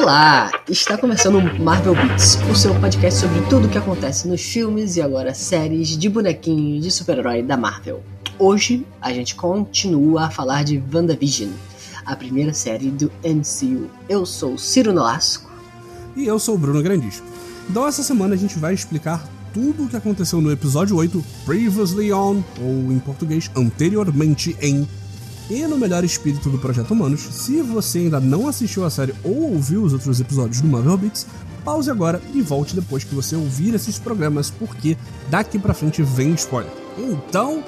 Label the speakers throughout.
Speaker 1: Olá! Está começando o Marvel Beats, o seu podcast sobre tudo o que acontece nos filmes e agora séries de bonequinhos de super-herói da Marvel. Hoje a gente continua a falar de WandaVision, a primeira série do MCU. Eu sou Ciro Nolasco.
Speaker 2: E eu sou o Bruno Grandis. Então essa semana a gente vai explicar tudo o que aconteceu no episódio 8, Previously On, ou em português, anteriormente em e no melhor espírito do Projeto Humanos, se você ainda não assistiu a série ou ouviu os outros episódios do Marvel Beats, pause agora e volte depois que você ouvir esses programas, porque daqui pra frente vem spoiler. Então,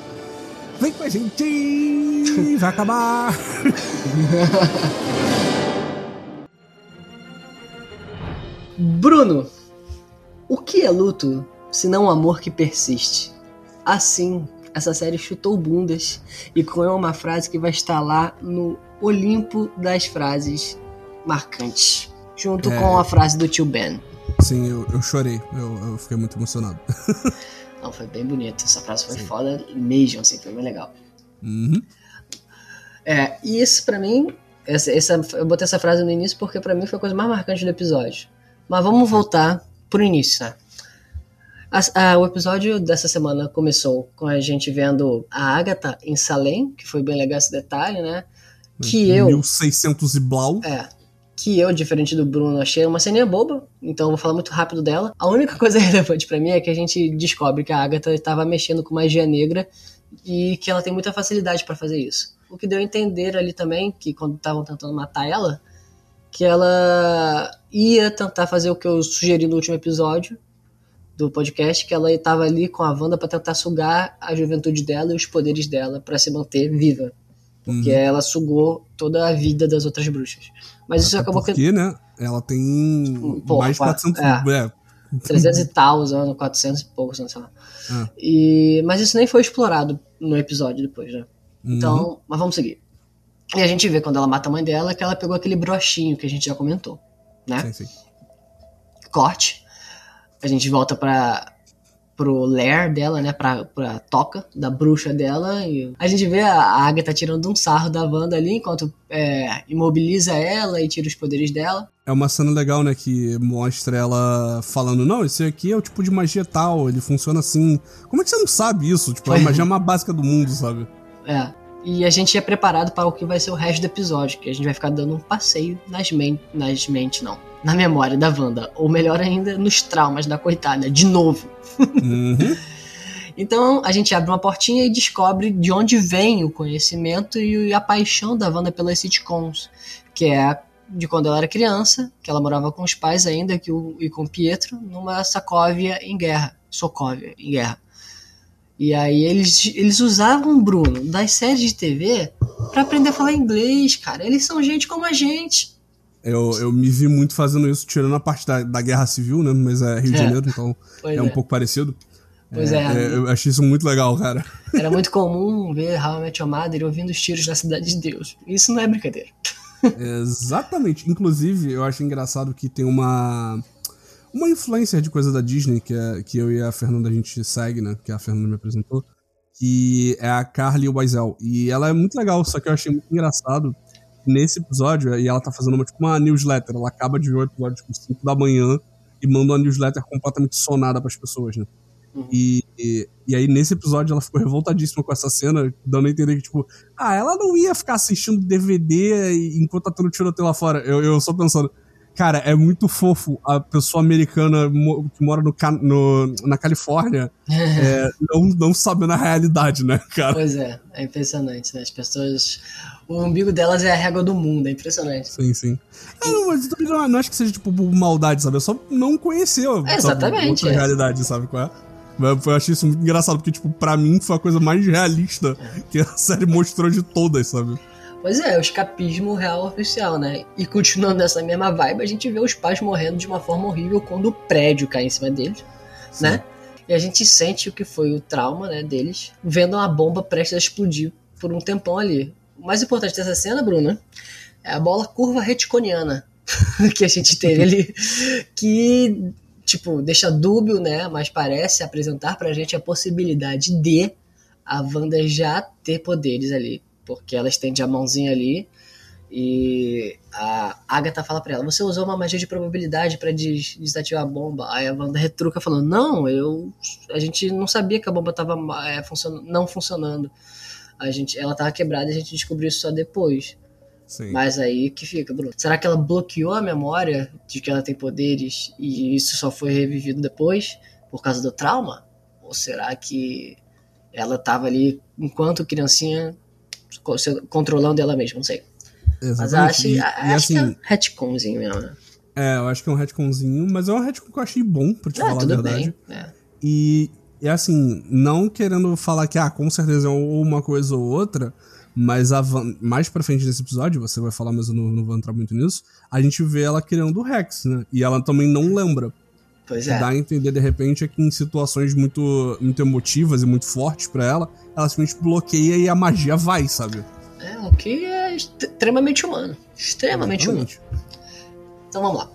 Speaker 2: vem com a gente! Vai acabar!
Speaker 1: Bruno, o que é luto se não um amor que persiste? Assim, essa série chutou bundas e cunhou uma frase que vai estar lá no Olimpo das frases marcantes, junto é... com a frase do tio Ben.
Speaker 2: Sim, eu, eu chorei, eu, eu, fiquei muito emocionado.
Speaker 1: Não, foi bem bonito, essa frase foi Sim. foda mesmo, assim, foi bem legal.
Speaker 2: Uhum.
Speaker 1: É, e isso para mim, essa, essa, eu botei essa frase no início porque para mim foi a coisa mais marcante do episódio. Mas vamos voltar pro início, né? A, a, o episódio dessa semana começou com a gente vendo a Agatha em Salem, que foi bem legal esse detalhe, né?
Speaker 2: Que eu. 1600 e blau.
Speaker 1: É. Que eu, diferente do Bruno, achei uma ceninha boba, então eu vou falar muito rápido dela. A única coisa relevante para mim é que a gente descobre que a Agatha estava mexendo com magia negra e que ela tem muita facilidade para fazer isso. O que deu a entender ali também, que quando estavam tentando matar ela, que ela ia tentar fazer o que eu sugeri no último episódio, do podcast que ela estava ali com a Wanda para tentar sugar a juventude dela e os poderes dela para se manter viva. Porque uhum. ela sugou toda a vida das outras bruxas. Mas isso
Speaker 2: Até
Speaker 1: acabou
Speaker 2: porque, que. né? Ela tem Pô, mais de 400.
Speaker 1: É, é. 300 e tal anos, 400 e poucos sei lá. É. E, mas isso nem foi explorado no episódio depois, né? Então, uhum. mas vamos seguir. E a gente vê quando ela mata a mãe dela que ela pegou aquele brochinho que a gente já comentou, né?
Speaker 2: Sim, sim.
Speaker 1: Corte a gente volta para pro lair dela, né, pra, pra toca da bruxa dela, e a gente vê a Agatha tirando um sarro da Wanda ali, enquanto é, imobiliza ela e tira os poderes dela.
Speaker 2: É uma cena legal, né, que mostra ela falando, não, esse aqui é o tipo de magia tal, ele funciona assim. Como é que você não sabe isso? Tipo, a magia é uma básica do mundo, sabe?
Speaker 1: É. E a gente é preparado para o que vai ser o resto do episódio, que a gente vai ficar dando um passeio nas, men nas mentes, não na memória da Wanda. Ou melhor ainda, nos traumas da coitada, de novo.
Speaker 2: Uhum.
Speaker 1: então a gente abre uma portinha e descobre de onde vem o conhecimento e a paixão da Wanda pelas sitcoms, que é de quando ela era criança, que ela morava com os pais ainda que o, e com Pietro numa Sacóvia em guerra, Sokovia em guerra. E aí eles, eles usavam Bruno das séries de TV para aprender a falar inglês, cara. Eles são gente como a gente.
Speaker 2: Eu, eu me vi muito fazendo isso, tirando a parte da, da guerra civil, né? Mas é Rio de é. Janeiro, então é, é, um pouco parecido.
Speaker 1: Pois é,
Speaker 2: é. Eu achei isso muito legal, cara.
Speaker 1: Era muito comum ver How I Met Your Mother ouvindo os tiros na Cidade de Deus. Isso não é brincadeira.
Speaker 2: Exatamente. Inclusive, eu acho engraçado que tem uma uma influência de coisa da Disney que, é, que eu e a Fernanda a gente segue, né? Que a Fernanda me apresentou. Que é a Carly Wiesel. E ela é muito legal, só que eu achei muito engraçado nesse episódio, e ela tá fazendo uma, tipo, uma newsletter. Ela acaba de ver o episódio tipo 5 da manhã e manda uma newsletter completamente sonada para as pessoas, né? Uhum. E, e, e, aí, nesse episódio, ela ficou revoltadíssima com essa cena, dando a entender que, tipo, ah, ela não ia ficar assistindo DVD enquanto tá tendo tiroteio lá fora. Eu, eu só pensando, cara, é muito fofo a pessoa americana que mora no, no na Califórnia é, não, não sabendo a realidade, né, cara?
Speaker 1: Pois é, é impressionante, né? As pessoas o umbigo delas é a régua do mundo, é impressionante.
Speaker 2: Sim, sim. É, não, mas também não, não, acho que seja, tipo, maldade, sabe? Eu só não conheceu
Speaker 1: é, exatamente,
Speaker 2: outra
Speaker 1: é.
Speaker 2: realidade, sabe qual é? Eu achei isso muito engraçado, porque, tipo, pra mim foi a coisa mais realista que a série mostrou de todas, sabe?
Speaker 1: Pois é, o escapismo real oficial, né? E continuando nessa mesma vibe, a gente vê os pais morrendo de uma forma horrível quando o prédio cai em cima deles, Sim. né? E a gente sente o que foi o trauma, né, deles, vendo uma bomba prestes a explodir por um tempão ali o mais importante dessa cena, Bruno, é a bola curva reticoniana que a gente teve ali, que tipo deixa dúbio, né? Mas parece apresentar pra gente a possibilidade de a Wanda já ter poderes ali, porque ela estende a mãozinha ali E a Agatha fala pra ela: Você usou uma magia de probabilidade para des desativar a bomba. Aí a Wanda retruca falando: Não, eu. A gente não sabia que a bomba tava é, funcion não funcionando. A gente, ela tava quebrada e a gente descobriu isso só depois. Sim. Mas aí que fica, Bruno. Será que ela bloqueou a memória de que ela tem poderes e isso só foi revivido depois por causa do trauma? Ou será que ela tava ali enquanto criancinha controlando ela mesma? Não sei. Exatamente. Mas acho, e, acho assim, que é um retconzinho mesmo, né?
Speaker 2: É, eu acho que é um retconzinho, mas é um retcon que eu achei bom, pra te é, falar a verdade. Bem, é. E, e assim, não querendo falar que, ah, com certeza é uma coisa ou outra, mas Van, mais pra frente nesse episódio, você vai falar, mas eu não, não vou entrar muito nisso, a gente vê ela criando o Rex, né? E ela também não lembra.
Speaker 1: Pois é.
Speaker 2: Dá a entender, de repente, é que em situações muito, muito emotivas e muito fortes para ela, ela simplesmente bloqueia e a magia vai, sabe?
Speaker 1: É, o que é extremamente humano. Extremamente Exatamente. humano. Então vamos lá.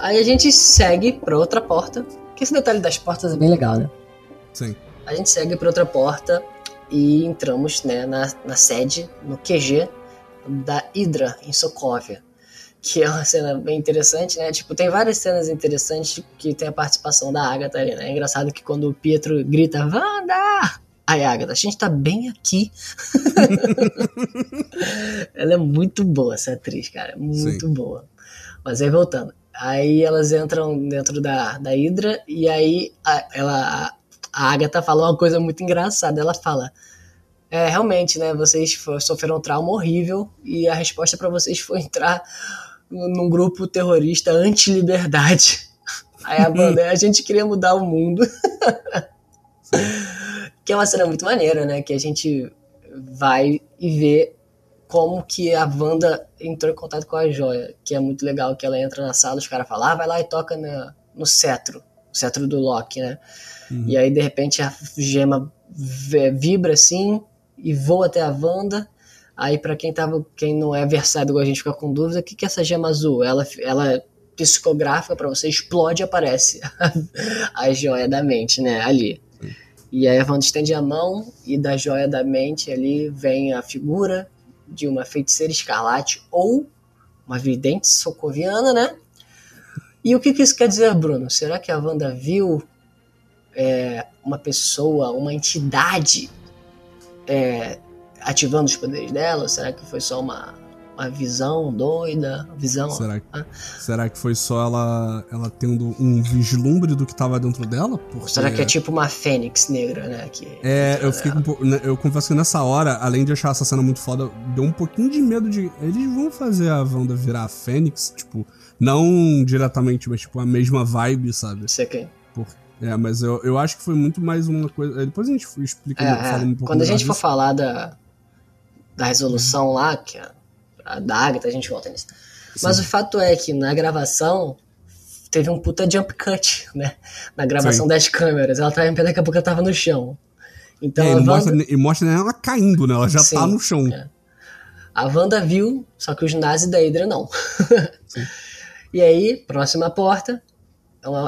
Speaker 1: Aí a gente segue pra outra porta. Que esse detalhe das portas é bem legal, né?
Speaker 2: Sim.
Speaker 1: A gente segue pra outra porta e entramos né, na, na sede, no QG da Hydra, em Sokovia. Que é uma cena bem interessante, né? Tipo, tem várias cenas interessantes que tem a participação da Agatha ali, né? É engraçado que quando o Pietro grita, Wanda! Aí, Agatha, a gente tá bem aqui. ela é muito boa, essa atriz, cara. Muito Sim. boa. Mas aí, voltando. Aí elas entram dentro da, da Hydra e aí a, ela, a Agatha fala uma coisa muito engraçada. Ela fala: É, realmente, né? Vocês sofreram um trauma horrível e a resposta para vocês foi entrar num grupo terrorista anti-liberdade. Aí a banda, a gente queria mudar o mundo. que é uma cena muito maneira, né? Que a gente vai e vê como que a Wanda entrou em contato com a joia, que é muito legal, que ela entra na sala, os caras falam, ah, vai lá e toca na, no cetro, o cetro do Loki, né? Uhum. E aí, de repente, a gema vibra assim e voa até a Wanda. Aí, para quem, tava, quem não é versado igual a gente fica com dúvida, o que, que é essa gema azul? Ela, ela é psicográfica para você, explode e aparece a joia da mente, né? Ali. E aí a Wanda estende a mão e da joia da mente ali vem a figura de uma feiticeira escarlate ou uma vidente socoviana, né? E o que, que isso quer dizer, Bruno? Será que a Wanda viu é, uma pessoa, uma entidade é, ativando os poderes dela? Será que foi só uma, uma visão doida, visão.
Speaker 2: Será, ah. será que foi só ela, ela tendo um vislumbre do que estava dentro dela?
Speaker 1: Porque... Será que é tipo uma fênix negra, né? Que
Speaker 2: é, eu fiquei com, né, eu confesso que nessa hora, além de achar essa cena muito foda, deu um pouquinho de medo de eles vão fazer a Wanda virar a fênix, tipo, não diretamente, mas tipo a mesma vibe, sabe?
Speaker 1: Sei quem.
Speaker 2: Por, é, mas eu, eu acho que foi muito mais uma coisa. Depois a gente explica
Speaker 1: é, um, um pouco Quando a gente for falar da, da resolução uhum. lá, que é da Agatha, a gente volta nisso. Sim. Mas o fato é que na gravação teve um puta jump cut, né? Na gravação Sim. das câmeras. Ela tava em pé, daqui a pouco ela tava no chão. Então
Speaker 2: é, a Wanda... mostra, e mostra ela caindo, né? Ela já Sim, tá no chão. É.
Speaker 1: A Wanda viu, só que os nazis da Hydra não. e aí, próxima porta.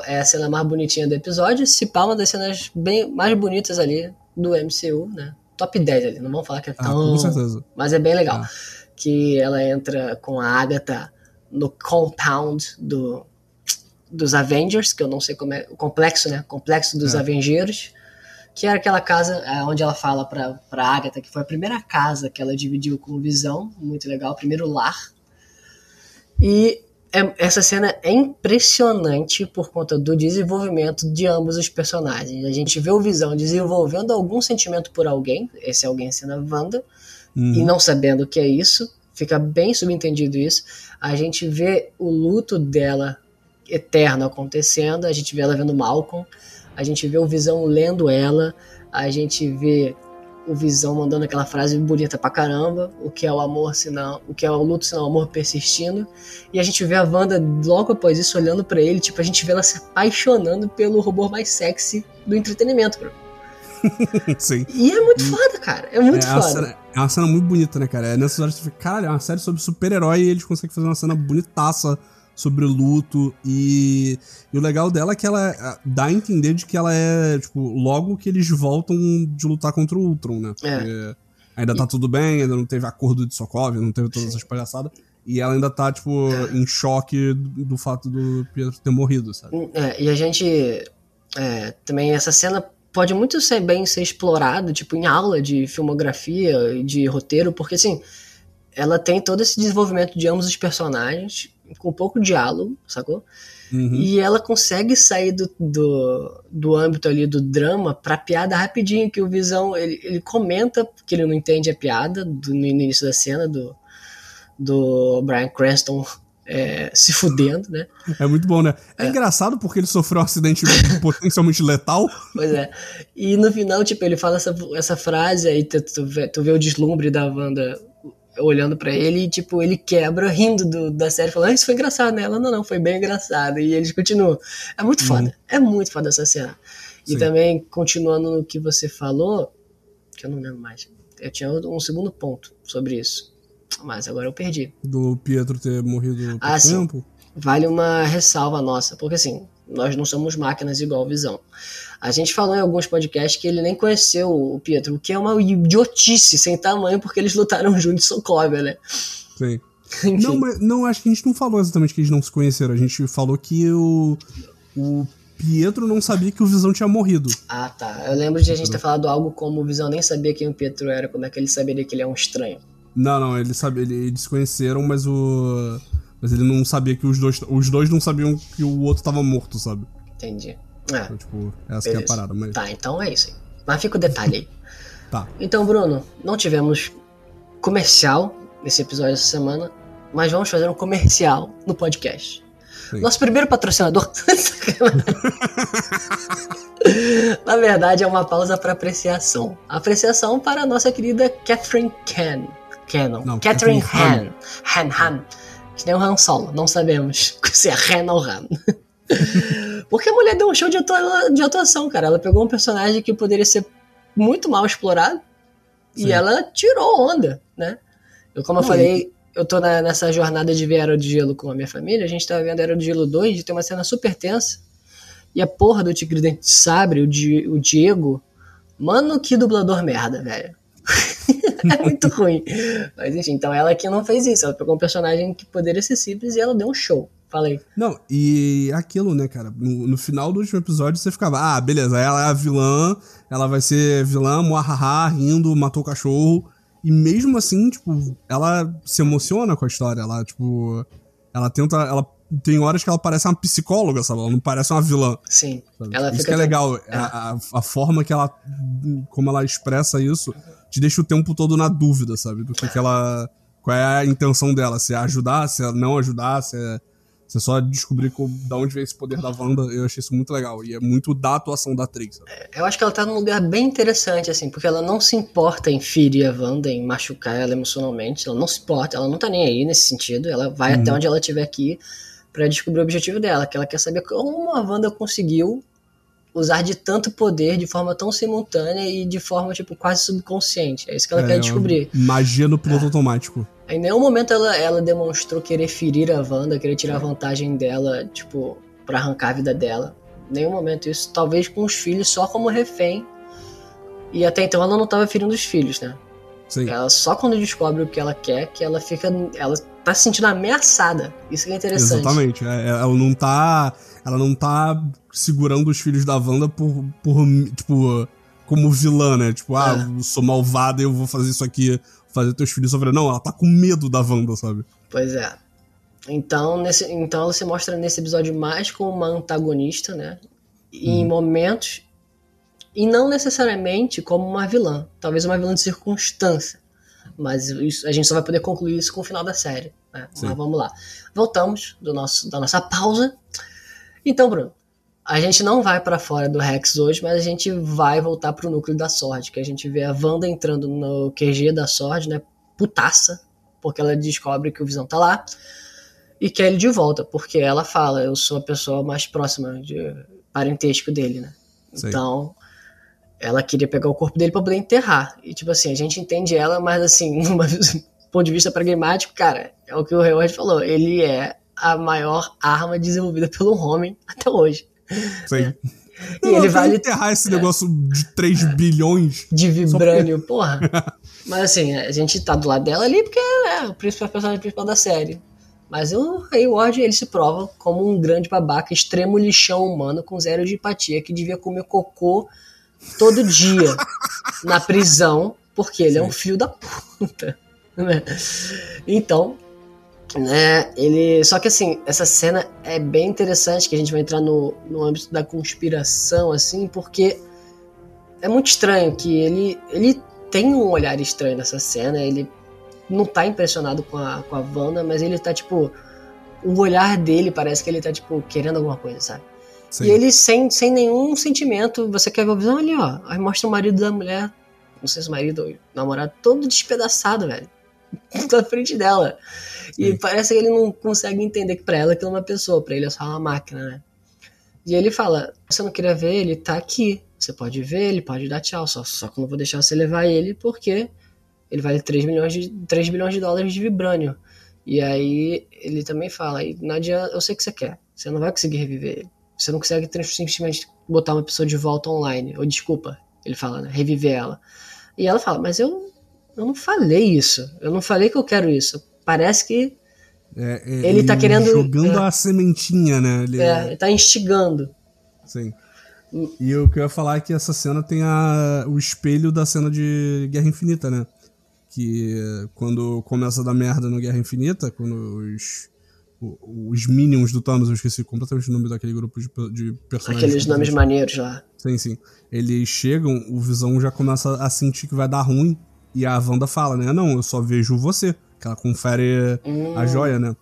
Speaker 1: É, é a cena mais bonitinha do episódio. Se pá, uma das cenas bem mais bonitas ali do MCU, né? Top 10 ali. Não vamos falar que é ah, tão.
Speaker 2: com certeza.
Speaker 1: Mas é bem legal. É que ela entra com a Agatha no compound do, dos Avengers, que eu não sei como é, o complexo, né? Complexo dos é. Avengers, que era aquela casa é, onde ela fala pra, pra Agatha que foi a primeira casa que ela dividiu com Visão, muito legal, primeiro lar. E é, essa cena é impressionante por conta do desenvolvimento de ambos os personagens. A gente vê o Visão desenvolvendo algum sentimento por alguém, esse alguém sendo a Wanda, uhum. e não sabendo o que é isso, fica bem subentendido isso. A gente vê o luto dela eterno acontecendo, a gente vê ela vendo Malcolm, a gente vê o Visão lendo ela, a gente vê o Visão mandando aquela frase bonita pra caramba, o que é o amor senão, o que é o luto o amor persistindo, e a gente vê a Wanda logo após isso olhando para ele, tipo, a gente vê ela se apaixonando pelo robô mais sexy do entretenimento, bro.
Speaker 2: Sim.
Speaker 1: E é muito foda, cara. É muito é foda.
Speaker 2: Cena, é uma cena muito bonita, né, cara? É nessas horas que você fica, caralho, é uma série sobre super-herói e eles conseguem fazer uma cena bonitaça sobre luto. E, e o legal dela é que ela é, dá a entender de que ela é, tipo, logo que eles voltam de lutar contra o Ultron, né?
Speaker 1: É.
Speaker 2: ainda tá tudo bem, ainda não teve acordo de Sokovia, não teve todas essas palhaçadas. E ela ainda tá, tipo, em choque do, do fato do Pietro ter morrido, sabe?
Speaker 1: É, e a gente. é, também essa cena pode muito ser bem ser explorado, tipo, em aula de filmografia e de roteiro, porque assim, ela tem todo esse desenvolvimento de ambos os personagens, com pouco diálogo, sacou?
Speaker 2: Uhum.
Speaker 1: E ela consegue sair do, do, do âmbito ali do drama pra piada rapidinho, que o Visão, ele, ele comenta que ele não entende a piada do, no início da cena do, do Brian Cranston é, se fudendo, né?
Speaker 2: É muito bom, né? É, engraçado porque ele sofreu um acidente potencialmente letal.
Speaker 1: Pois é. E no final, tipo, ele fala essa, essa frase, aí tu, tu, vê, tu vê o deslumbre da Wanda olhando pra ele e, tipo, ele quebra rindo do- da série, falando, ah, isso foi engraçado, né? Ela, não, não, foi bem engraçado. E eles continuam. É muito foda. É muito foda essa cena. E
Speaker 2: Sim.
Speaker 1: também, continuando no que você falou, que eu não lembro mais. Eu tinha um segundo ponto sobre isso. Mas agora eu perdi.
Speaker 2: Do Pietro ter morrido por
Speaker 1: Ah,
Speaker 2: tempo.
Speaker 1: vale uma ressalva nossa, porque assim, nós não somos máquinas igual Visão. A gente falou em alguns podcasts que ele nem conheceu o Pietro, o que é uma idiotice sem tamanho, porque eles lutaram juntos em Sokovia, né?
Speaker 2: Sim.
Speaker 1: Enfim.
Speaker 2: Não, mas não, acho que a gente não falou exatamente que eles não se conheceram. A gente falou que o, o Pietro não sabia que o Visão tinha morrido.
Speaker 1: Ah, tá. Eu lembro de a gente ter falado algo como o Visão nem sabia quem o Pietro era, como é que ele saberia que ele é um estranho.
Speaker 2: Não, não, ele sabia, ele- eles conheceram, mas o. Mas ele não sabia que os dois. Os dois não sabiam que o outro tava morto, sabe?
Speaker 1: Entendi. É,
Speaker 2: Então, tipo, essa que é a parada, mas.
Speaker 1: Tá, então é isso aí. Mas fica o detalhe aí.
Speaker 2: Tá.
Speaker 1: Então, Bruno, não tivemos comercial nesse episódio essa semana, mas vamos fazer um comercial no podcast.
Speaker 2: Sim.
Speaker 1: Nosso primeiro patrocinador. Na verdade, é uma pausa para apreciação. Apreciação para a nossa querida Catherine Can. Cannon.
Speaker 2: Não,
Speaker 1: Catherine
Speaker 2: Catherine
Speaker 1: Han. Han Han. Que nem o Han Solo. Não sabemos se é Han ou Han. Porque a mulher deu um show de, atua- de atuação, cara. Ela pegou um personagem que poderia ser muito mal explorado
Speaker 2: Sim.
Speaker 1: e ela tirou onda, né? Eu, como eu falei, eu tô na- nessa jornada de ver Era de Gelo com a minha família. A gente tava vendo Era de Gelo 2 e tem uma cena super tensa. E a porra do Tigre Dente de Sabre, o, Di- o Diego, mano, que dublador merda, velho. é muito ruim. Mas enfim, então ela aqui não fez isso. Ela pegou um personagem que poderia ser simples e ela deu um show. Falei.
Speaker 2: Não, e aquilo, né, cara? No, no final do último episódio você ficava, ah, beleza, ela é a vilã, ela vai ser vilã, muahaha, rindo, matou o cachorro. E mesmo assim, tipo, ela se emociona com a história. Ela, tipo, ela tenta. Ela tem horas que ela parece uma psicóloga, sabe? Ela não parece uma vilã.
Speaker 1: Sim.
Speaker 2: sabe?
Speaker 1: Ela
Speaker 2: isso que é legal. A, a, a forma que ela. Como ela expressa isso, te deixa o tempo todo na dúvida, sabe? Do que, que ela. Qual é a intenção dela? Se é ajudar, se é não ajudar, se é. Se é só descobrir co- da onde vem esse poder da Wanda, eu achei isso muito legal. E é muito da atuação da atriz. Sabe?
Speaker 1: Eu acho que ela tá num lugar bem interessante, assim, porque ela não se importa em ferir a Wanda, em machucar ela emocionalmente. Ela não se importa, ela não tá nem aí nesse sentido. Ela vai até onde ela estiver aqui pra descobrir o objetivo dela, que ela quer saber como a Wanda conseguiu usar de tanto poder de forma tão simultânea e de forma, tipo, quase subconsciente. É isso que ela
Speaker 2: É,
Speaker 1: quer descobrir.
Speaker 2: Magia no piloto automático.
Speaker 1: Em nenhum momento ela, ela demonstrou querer ferir a Wanda, querer tirar vantagem dela, tipo, pra arrancar a vida dela. Em nenhum momento isso. Talvez com os filhos só como refém. E até então ela não tava ferindo os filhos, né?
Speaker 2: Sim.
Speaker 1: Ela só quando descobre o que ela quer, que ela fica. Ela tá se sentindo ameaçada. Isso que é interessante.
Speaker 2: Exatamente. É, é, ela não tá. Ela não tá segurando os filhos da Wanda por, por tipo, como vilã, né? Tipo, ah,
Speaker 1: É.
Speaker 2: eu sou malvada e eu vou fazer isso aqui, fazer teus filhos sofrer. Não, ela tá com medo da Wanda, sabe?
Speaker 1: Pois é. Então, nesse, então ela se mostra nesse episódio mais como uma antagonista, né? E Em momentos. E não necessariamente como uma vilã. Talvez uma vilã de circunstância. Mas isso- a gente só vai poder concluir isso com o final da série. Né? Mas vamos lá. Voltamos do nosso, da nossa pausa. Então, Bruno, a gente não vai pra fora do Rex hoje, mas a gente vai voltar pro núcleo da Sword, que a gente vê a Wanda entrando no QG da Sword, né? Putaça, porque ela descobre que o Visão tá lá e quer ele de volta, porque ela fala, eu sou a pessoa mais próxima de parentesco dele, né?
Speaker 2: Sei.
Speaker 1: Então, ela queria pegar o corpo dele pra poder enterrar. E tipo assim, a gente entende ela, mas assim, numa ponto de vista pragmático, cara, é o que o Reward falou, ele é a maior arma desenvolvida pelo homem até hoje.
Speaker 2: Sim. Não, e ele vai enterrar esse negócio de 3 bilhões.
Speaker 1: De vibrânio, porque... porra. Mas assim, a gente tá do lado dela ali porque é o principal personagem principal da série. Mas o Hayward, ele se prova como um grande babaca, extremo lixão humano com zero de empatia, que devia comer cocô todo dia na prisão, porque ele Sim. é um filho da puta. Né? Então, né, ele. Só que assim, essa cena é bem interessante, que a gente vai entrar no, no âmbito da conspiração, assim, porque é muito estranho que ele, ele tem um olhar estranho nessa cena, ele não tá impressionado com a, com a Wanda, mas ele tá, tipo. O olhar dele parece que ele tá, tipo, querendo alguma coisa, sabe? Sim. E ele, sem, sem nenhum sentimento, você quer ver a visão ali, ó. Aí mostra o marido da mulher, não sei se o marido ou namorado, todo despedaçado, velho. na frente dela. E parece que ele não consegue entender que pra ela aquilo é uma pessoa, pra ele é só uma máquina, né? E ele fala: Você não queria ver? Ele tá aqui. Você pode ver, ele pode dar tchau. Só, só que eu não vou deixar você levar ele porque ele vale 3 milhões de, 3 bilhões de dólares de vibrânio. E aí ele também fala: Nadia, eu sei que você quer. Você não vai conseguir reviver ele. Você não consegue simplesmente botar uma pessoa de volta online. Ou desculpa, ele fala, né? Reviver ela. E ela fala: Mas eu, eu não falei isso. Eu não falei que eu quero isso. Parece que
Speaker 2: é, é, ele tá querendo. Jogando
Speaker 1: é,
Speaker 2: a sementinha, né?
Speaker 1: Ele, é, ele tá instigando.
Speaker 2: Sim. E o que eu ia falar é que essa cena tem a, o espelho da cena de Guerra Infinita, né? Que quando começa a dar merda no Guerra Infinita, quando os, os Minions do Thanos, eu esqueci completamente o nome daquele grupo de, de personagens.
Speaker 1: Aqueles nomes maneiros lá.
Speaker 2: Sim, sim. Eles chegam, o Visão já começa a sentir que vai dar ruim. E a Wanda fala, né? Não, eu só vejo você que ela confere hum. a joia, né?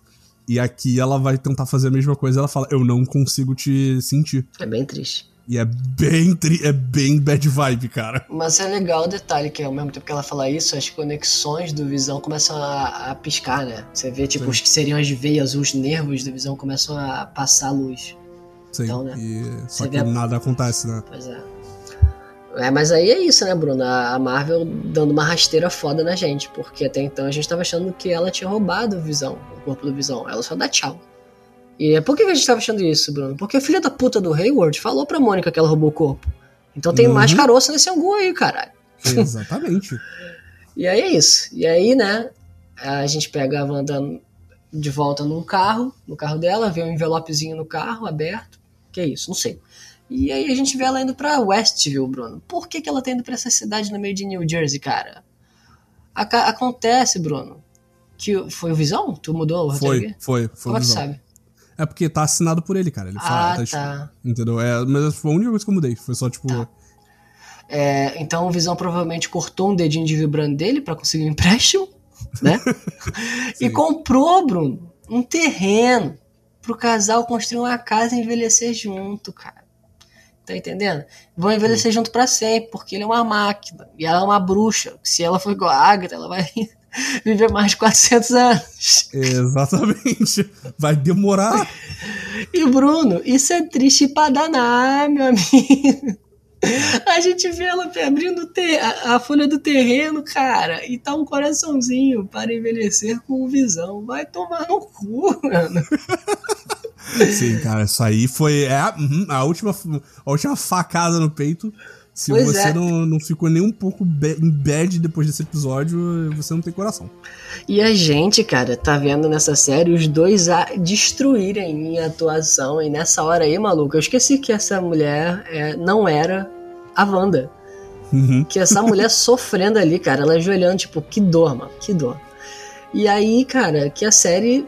Speaker 2: E aqui ela vai tentar fazer a mesma coisa. Ela fala: Eu não consigo te sentir.
Speaker 1: É bem triste.
Speaker 2: E é bem, tri é bem bad vibe, cara.
Speaker 1: Mas é legal o detalhe que ao mesmo tempo que ela fala isso, as conexões do Visão começam a, a piscar, né? Você vê, tipo, Sim. os que seriam as veias, os nervos do Visão começam a passar luz.
Speaker 2: Sim, então, né? E... Só Você que nada acontece, né?
Speaker 1: Pois é. É, mas aí é isso, né, Bruno? A Marvel dando uma rasteira foda na gente, porque até então a gente tava achando que ela tinha roubado o Visão, o corpo do Visão. Ela só dá tchau. E por que a gente tava achando isso, Bruno? Porque a filha da puta do Hayward falou pra Mônica que ela roubou o corpo. Então tem uhum. mais caroço nesse angu aí, caralho.
Speaker 2: Exatamente.
Speaker 1: e aí é isso. E aí, né, a gente pega a Wanda de volta num carro, no carro dela, vê um envelopezinho no carro aberto. Que é isso? Não sei. E aí a gente vê ela indo pra Westview, Bruno. Por que, que ela tá indo pra essa cidade no meio de New Jersey, cara? acontece, Bruno, que foi o Visão? Tu mudou o
Speaker 2: Foi, foi, foi
Speaker 1: Como é que sabe?
Speaker 2: É porque tá assinado por ele, cara. Ele fala,
Speaker 1: ah, tá. tá.
Speaker 2: Entendeu? É, mas foi a única coisa que eu mudei. Foi só, tipo... Tá.
Speaker 1: É, então o Visão provavelmente cortou um dedinho de vibrando dele para conseguir um empréstimo, né? e comprou, Bruno, um terreno pro casal construir uma casa e envelhecer junto, cara. Tá entendendo? Vão envelhecer junto para sempre, porque ele é uma máquina. E ela é uma bruxa. Se ela for igual a Agatha, ela vai viver mais de 400 anos.
Speaker 2: Exatamente. Vai demorar.
Speaker 1: E Bruno, isso é triste pra danar, meu amigo. A gente vê ela abrindo a, a, folha do terreno, cara, e tá um coraçãozinho para envelhecer com visão. Vai tomar no cu, mano.
Speaker 2: Sim, cara, isso aí foi é a, uhum, a, última, a última facada no peito. Se pois você é. não, não ficou nem um pouco em bad depois desse episódio, você não tem coração.
Speaker 1: E a gente, cara, tá vendo nessa série os dois a destruírem em atuação. E nessa hora aí, maluco, eu esqueci que essa mulher é, não era a Wanda. Uhum. Que essa mulher sofrendo ali, cara, ela ajoelhando, tipo, que dor, mano, que dor. E aí, cara, que a série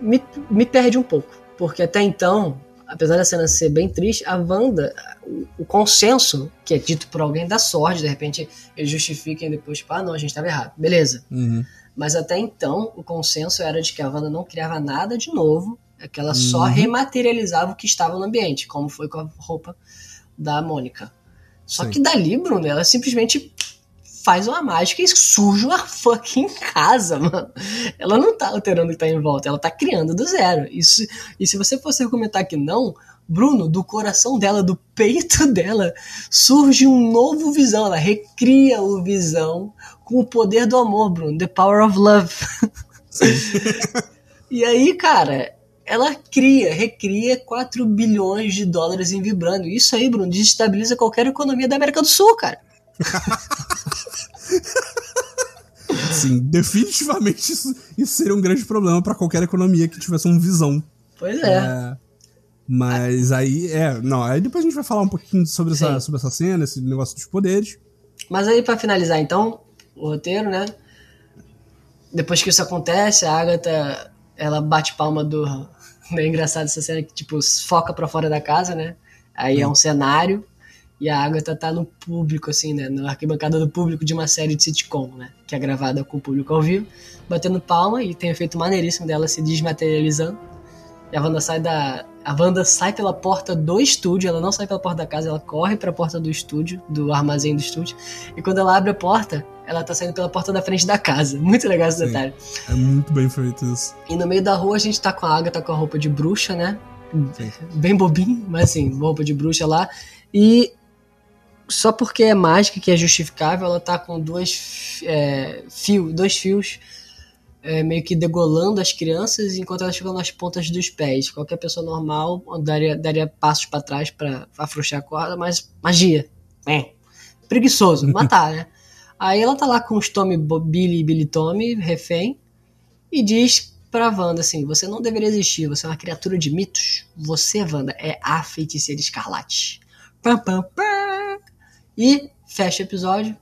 Speaker 1: me, me perde um pouco. Porque até então, apesar da cena ser bem triste, a Wanda, o, consenso que é dito por alguém da sorte, de repente eles justifiquem depois, tipo, ah, não, a gente estava errado. Beleza.
Speaker 2: Uhum.
Speaker 1: Mas até então, o consenso era de que a Wanda não criava nada de novo, é que ela uhum. só rematerializava o que estava no ambiente, como foi com a roupa da Mônica. Só Sim. que dali, Bruno, ela simplesmente faz uma mágica e surge uma fucking casa, mano. Ela não tá alterando o que tá em volta, ela tá criando do zero. Isso, e se você fosse argumentar que não, Bruno, do coração dela, do peito dela, surge um novo visão. Ela recria o visão com o poder do amor, Bruno. The power of love. e aí, cara, ela cria, recria 4 bilhões de dólares em vibrando. Isso aí, Bruno, desestabiliza qualquer economia da América do Sul, cara.
Speaker 2: Sim, definitivamente isso, isso seria um grande problema para qualquer economia que tivesse uma visão.
Speaker 1: Pois é. é
Speaker 2: mas aí, é, não, aí depois a gente vai falar um pouquinho sobre essa, sobre essa cena, esse negócio dos poderes.
Speaker 1: Mas aí, para finalizar, então, o roteiro, né? Depois que isso acontece, a Agatha, ela bate palma do. É engraçado essa cena que, tipo, foca para fora da casa, né? Aí hum. é um cenário e a Agatha tá no público, assim, né? Na arquibancada do público de uma série de sitcom, né? Que é gravada com o público ao vivo, batendo palma e tem um efeito maneiríssimo dela se desmaterializando. E a Wanda sai da. A Wanda sai pela porta do estúdio, ela não sai pela porta da casa, ela corre para a porta do estúdio, do armazém do estúdio. E quando ela abre a porta, ela tá saindo pela porta da frente da casa. Muito legal esse Sim, detalhe.
Speaker 2: É muito bem feito isso.
Speaker 1: E no meio da rua a gente tá com a Agatha com a roupa de bruxa, né? Sim. Bem bobinho, mas assim, roupa de bruxa lá. E só porque é mágica que é justificável, ela tá com duas, é, fio, dois fios é, meio que degolando as crianças enquanto elas ficam nas pontas dos pés. Qualquer pessoa normal daria, daria passos para trás para afrouxar a corda, mas magia. É. Preguiçoso, matar, né? Aí ela tá lá com os Tommy Billy e Billy Tommy, refém, e diz pra Wanda assim: Você não deveria existir, você é uma criatura de mitos. Você, Wanda, é a feiticeira escarlate. Pam, pam, pam. E fecha o episódio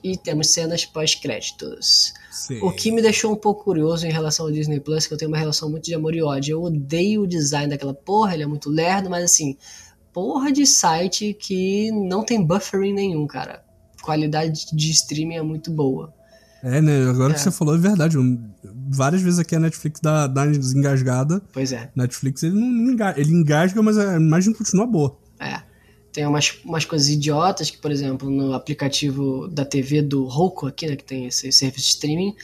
Speaker 1: e temos cenas pós-créditos. O que me deixou um pouco curioso em relação ao Disney Plus, que eu tenho uma relação muito de amor e ódio. Eu odeio o design daquela porra, ele é muito lerdo, mas assim, porra de site que não tem buffering nenhum, cara. Qualidade de streaming é muito boa.
Speaker 2: É, né? Agora é. que você falou é verdade. várias vezes aqui a Netflix dá, dá desengasgada.
Speaker 1: Pois é.
Speaker 2: Netflix ele não engasga, ele engasga, mas a imagem continua boa.
Speaker 1: É tem umas, umas coisas idiotas que, por exemplo, no aplicativo da TV do Roku aqui, né, que tem esse serviço de streaming,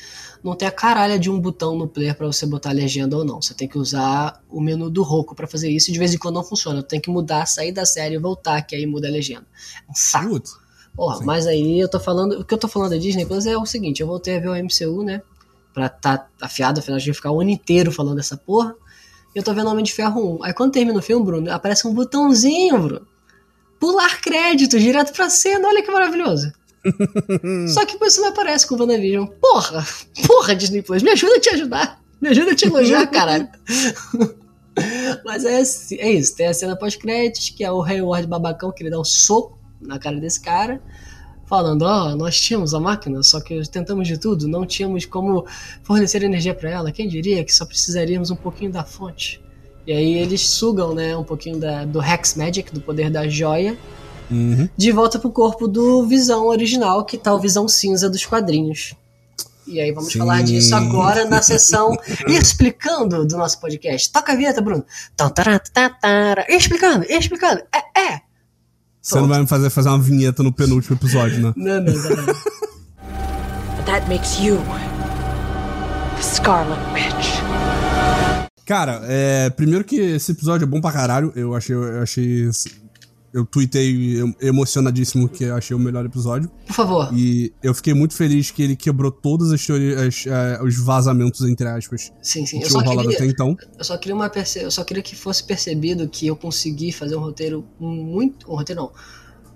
Speaker 1: não tem a caralha de um botão no player para você botar legenda ou não. Você tem que usar o menu do Roku para fazer isso e de vez em quando não funciona. Tem que mudar, sair da série e voltar, que aí muda a legenda. É um saco. Porra, mas aí eu tô falando. O que eu tô falando da Disney Plus é o seguinte: eu voltei a ver o MCU, né? Pra tá afiado, afinal, a gente vai ficar o ano inteiro falando dessa porra. E eu tô vendo Homem de Ferro 1. Aí quando termina o filme, Bruno, aparece um botãozinho, Bruno pular créditos direto pra cena. Olha que maravilhoso. Só que você não aparece com o WandaVision. Porra! Porra, Disney Plus, me ajuda a te ajudar. Me ajuda a te elogiar, caralho. Mas é, é isso. Tem a cena pós-créditos, que é o Hayward babacão, que ele dá um soco na cara desse cara. Falando, ó, oh, nós tínhamos a máquina, só que tentamos de tudo, não tínhamos como fornecer energia para ela. Quem diria que só precisaríamos um pouquinho da fonte? E aí eles sugam, né, um pouquinho da, do Hex Magic, do poder da joia, uhum. de volta pro corpo do Visão original, que tá o Visão cinza dos quadrinhos. E aí vamos Sim. falar disso agora na sessão explicando do nosso podcast. Toca a vinheta, Bruno. Explicando, explicando. É, é.
Speaker 2: Você Pronto. não vai me fazer fazer uma vinheta no penúltimo episódio, né?
Speaker 1: Não, não, não. não. That makes you
Speaker 2: Scarlet Witch. Cara, é, primeiro que esse episódio é bom pra caralho. Eu achei. Eu achei. Eu tuitei emocionadíssimo que eu achei o melhor episódio.
Speaker 1: Por favor.
Speaker 2: E eu fiquei muito feliz que ele quebrou todas as teorias, uh, os vazamentos, entre aspas.
Speaker 1: Sim, sim. Que eu só queria, até então. Eu só queria uma perce... eu só queria que fosse percebido que eu consegui fazer um roteiro muito. Um roteiro não.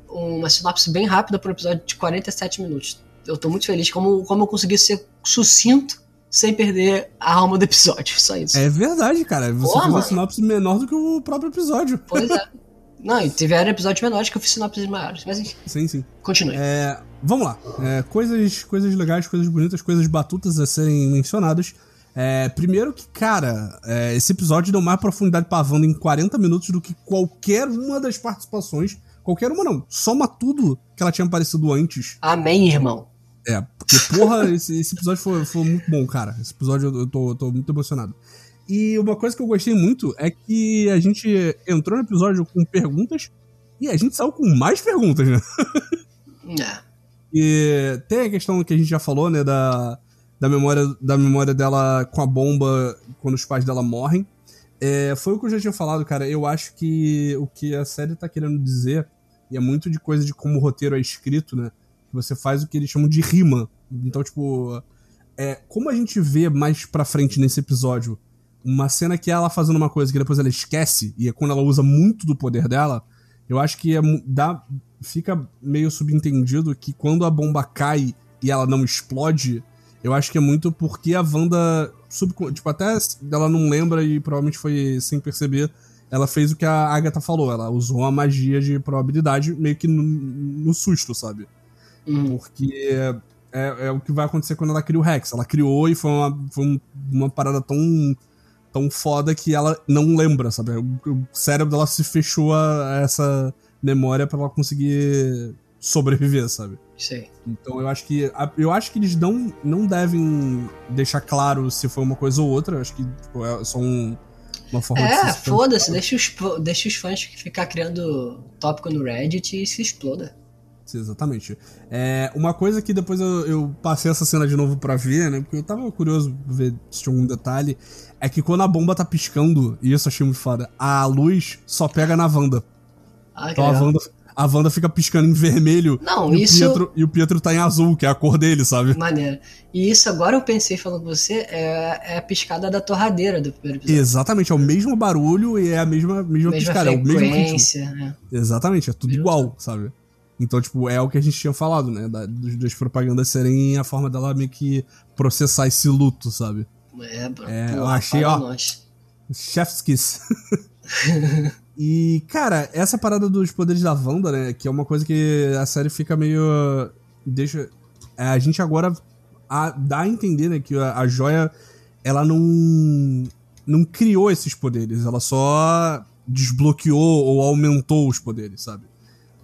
Speaker 1: Uma sinopse bem rápida para um episódio de 47 minutos. Eu tô muito feliz como, como eu consegui ser sucinto sem perder a alma do episódio. Só isso.
Speaker 2: É verdade, cara. Você Porra, fez uma sinopse menor do que o próprio episódio.
Speaker 1: Pois é. Não, e tiveram episódios menores que eu fiz sinopses maiores. Mas enfim.
Speaker 2: Sim, sim.
Speaker 1: Continue.
Speaker 2: É, vamos lá. É, coisas, coisas legais, coisas bonitas, coisas batutas a serem mencionadas. É, primeiro que, cara, é, esse episódio deu mais profundidade pra Wanda em 40 minutos do que qualquer uma das participações. Qualquer uma não. Soma tudo que ela tinha aparecido antes.
Speaker 1: Amém, irmão.
Speaker 2: É, porque, porra, esse, esse, episódio foi, foi muito bom, cara. Esse episódio eu tô, eu tô muito emocionado. E uma coisa que eu gostei muito é que a gente entrou no episódio com perguntas e a gente saiu com mais perguntas, né? É. E tem a questão que a gente já falou, né, da, da, memória, da memória dela com a bomba quando os pais dela morrem. É, foi o que eu já tinha falado, cara. Eu acho que o que a série tá querendo dizer, e é muito de coisa de como o roteiro é escrito, né? Você faz o que eles chamam de rima. Então, tipo, é, como a gente vê mais pra frente nesse episódio, uma cena que é ela fazendo uma coisa que depois ela esquece, e é quando ela usa muito do poder dela, eu acho que é, dá, fica meio subentendido que quando a bomba cai e ela não explode, eu acho que é muito porque a Wanda, sub, tipo, até ela não lembra e provavelmente foi sem perceber, ela fez o que a Agatha falou, ela usou a magia de probabilidade meio que no, no susto, sabe? Uhum. Porque é, é, o que vai acontecer quando ela cria o Rex. Ela criou e foi uma, foi uma parada tão, tão foda que ela não lembra, sabe? O, o cérebro dela se fechou a, a essa memória para ela conseguir sobreviver, sabe?
Speaker 1: Sim.
Speaker 2: Então eu acho que eu acho que eles não, não devem deixar claro se foi uma coisa ou outra. Eu acho que tipo, é só um, uma forma
Speaker 1: é, de foda-se, deixa os, deixa os fãs ficar criando tópico no Reddit e se exploda.
Speaker 2: Exatamente. É, uma coisa que depois eu, eu, passei essa cena de novo pra ver, né? Porque eu tava curioso pra ver se tinha algum detalhe. É que quando a bomba tá piscando, e isso eu achei muito foda, a luz só pega na Wanda.
Speaker 1: Ah,
Speaker 2: então a Wanda, a Wanda fica piscando em vermelho.
Speaker 1: Não,
Speaker 2: e
Speaker 1: isso.
Speaker 2: O Pietro, e o Pietro tá em azul, que é a cor dele, sabe?
Speaker 1: Maneiro. E isso agora eu pensei falando com você, é, é a piscada da torradeira do primeiro episódio.
Speaker 2: Exatamente, é o mesmo barulho e é a mesma, mesma, mesma piscada. É o mesmo ritmo. Né? Exatamente, é tudo mesmo igual, sabe? Então, tipo, é o que a gente tinha falado, né? Da, das propagandas serem a forma dela meio que processar esse luto, sabe?
Speaker 1: É, bro.
Speaker 2: É, eu achei, ó. Nós. Chef's kiss. e, cara, essa parada dos poderes da Wanda, né? Que é uma coisa que a série fica meio. Deixa. É, a gente agora a, dá a entender, né? Que a, a joia, ela não. Não criou esses poderes, ela só desbloqueou ou aumentou os poderes, sabe?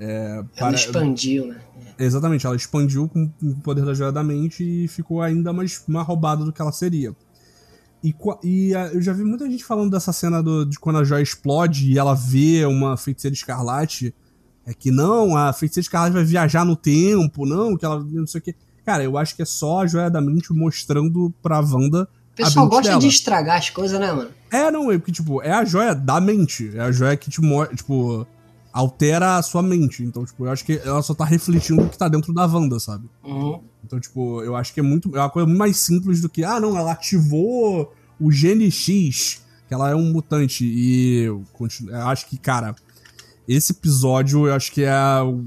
Speaker 1: É, para... Ela expandiu, né?
Speaker 2: Exatamente, ela expandiu com o poder da joia da mente e ficou ainda mais, mais roubada do que ela seria. E, e eu já vi muita gente falando dessa cena do, de quando a joia explode e ela vê uma feiticeira escarlate. É que não, a feiticeira escarlate vai viajar no tempo, não, que ela não sei o que. Cara, eu acho que é só a joia da mente mostrando pra Wanda.
Speaker 1: O pessoal gosta dela. de estragar as coisas, né, mano?
Speaker 2: É, não, é porque, tipo, é a joia da mente. É a joia que te mostra, tipo altera a sua mente. Então, tipo, eu acho que ela só tá refletindo o que tá dentro da Wanda, sabe?
Speaker 1: Uhum.
Speaker 2: Então, tipo, eu acho que é muito. É uma coisa muito mais simples do que, ah, não, ela ativou o gene X, que ela é um mutante. E eu, continuo, eu acho que, cara, esse episódio eu acho que é o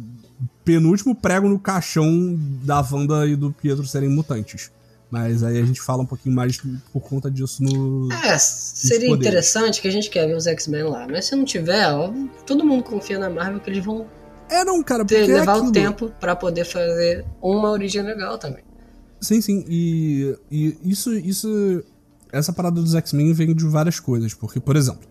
Speaker 2: penúltimo prego no caixão da Wanda e do Pietro serem mutantes. Mas aí a gente fala um pouquinho mais por conta disso no.
Speaker 1: É, seria interessante que a gente quer ver os X-Men lá. Mas se não tiver, ó, todo mundo confia na Marvel que eles vão.
Speaker 2: É, não, cara,
Speaker 1: ter, é levar é o tempo para poder fazer uma origem legal também.
Speaker 2: Sim, sim. E, e isso, isso. Essa parada dos X-Men vem de várias coisas. Porque, por exemplo,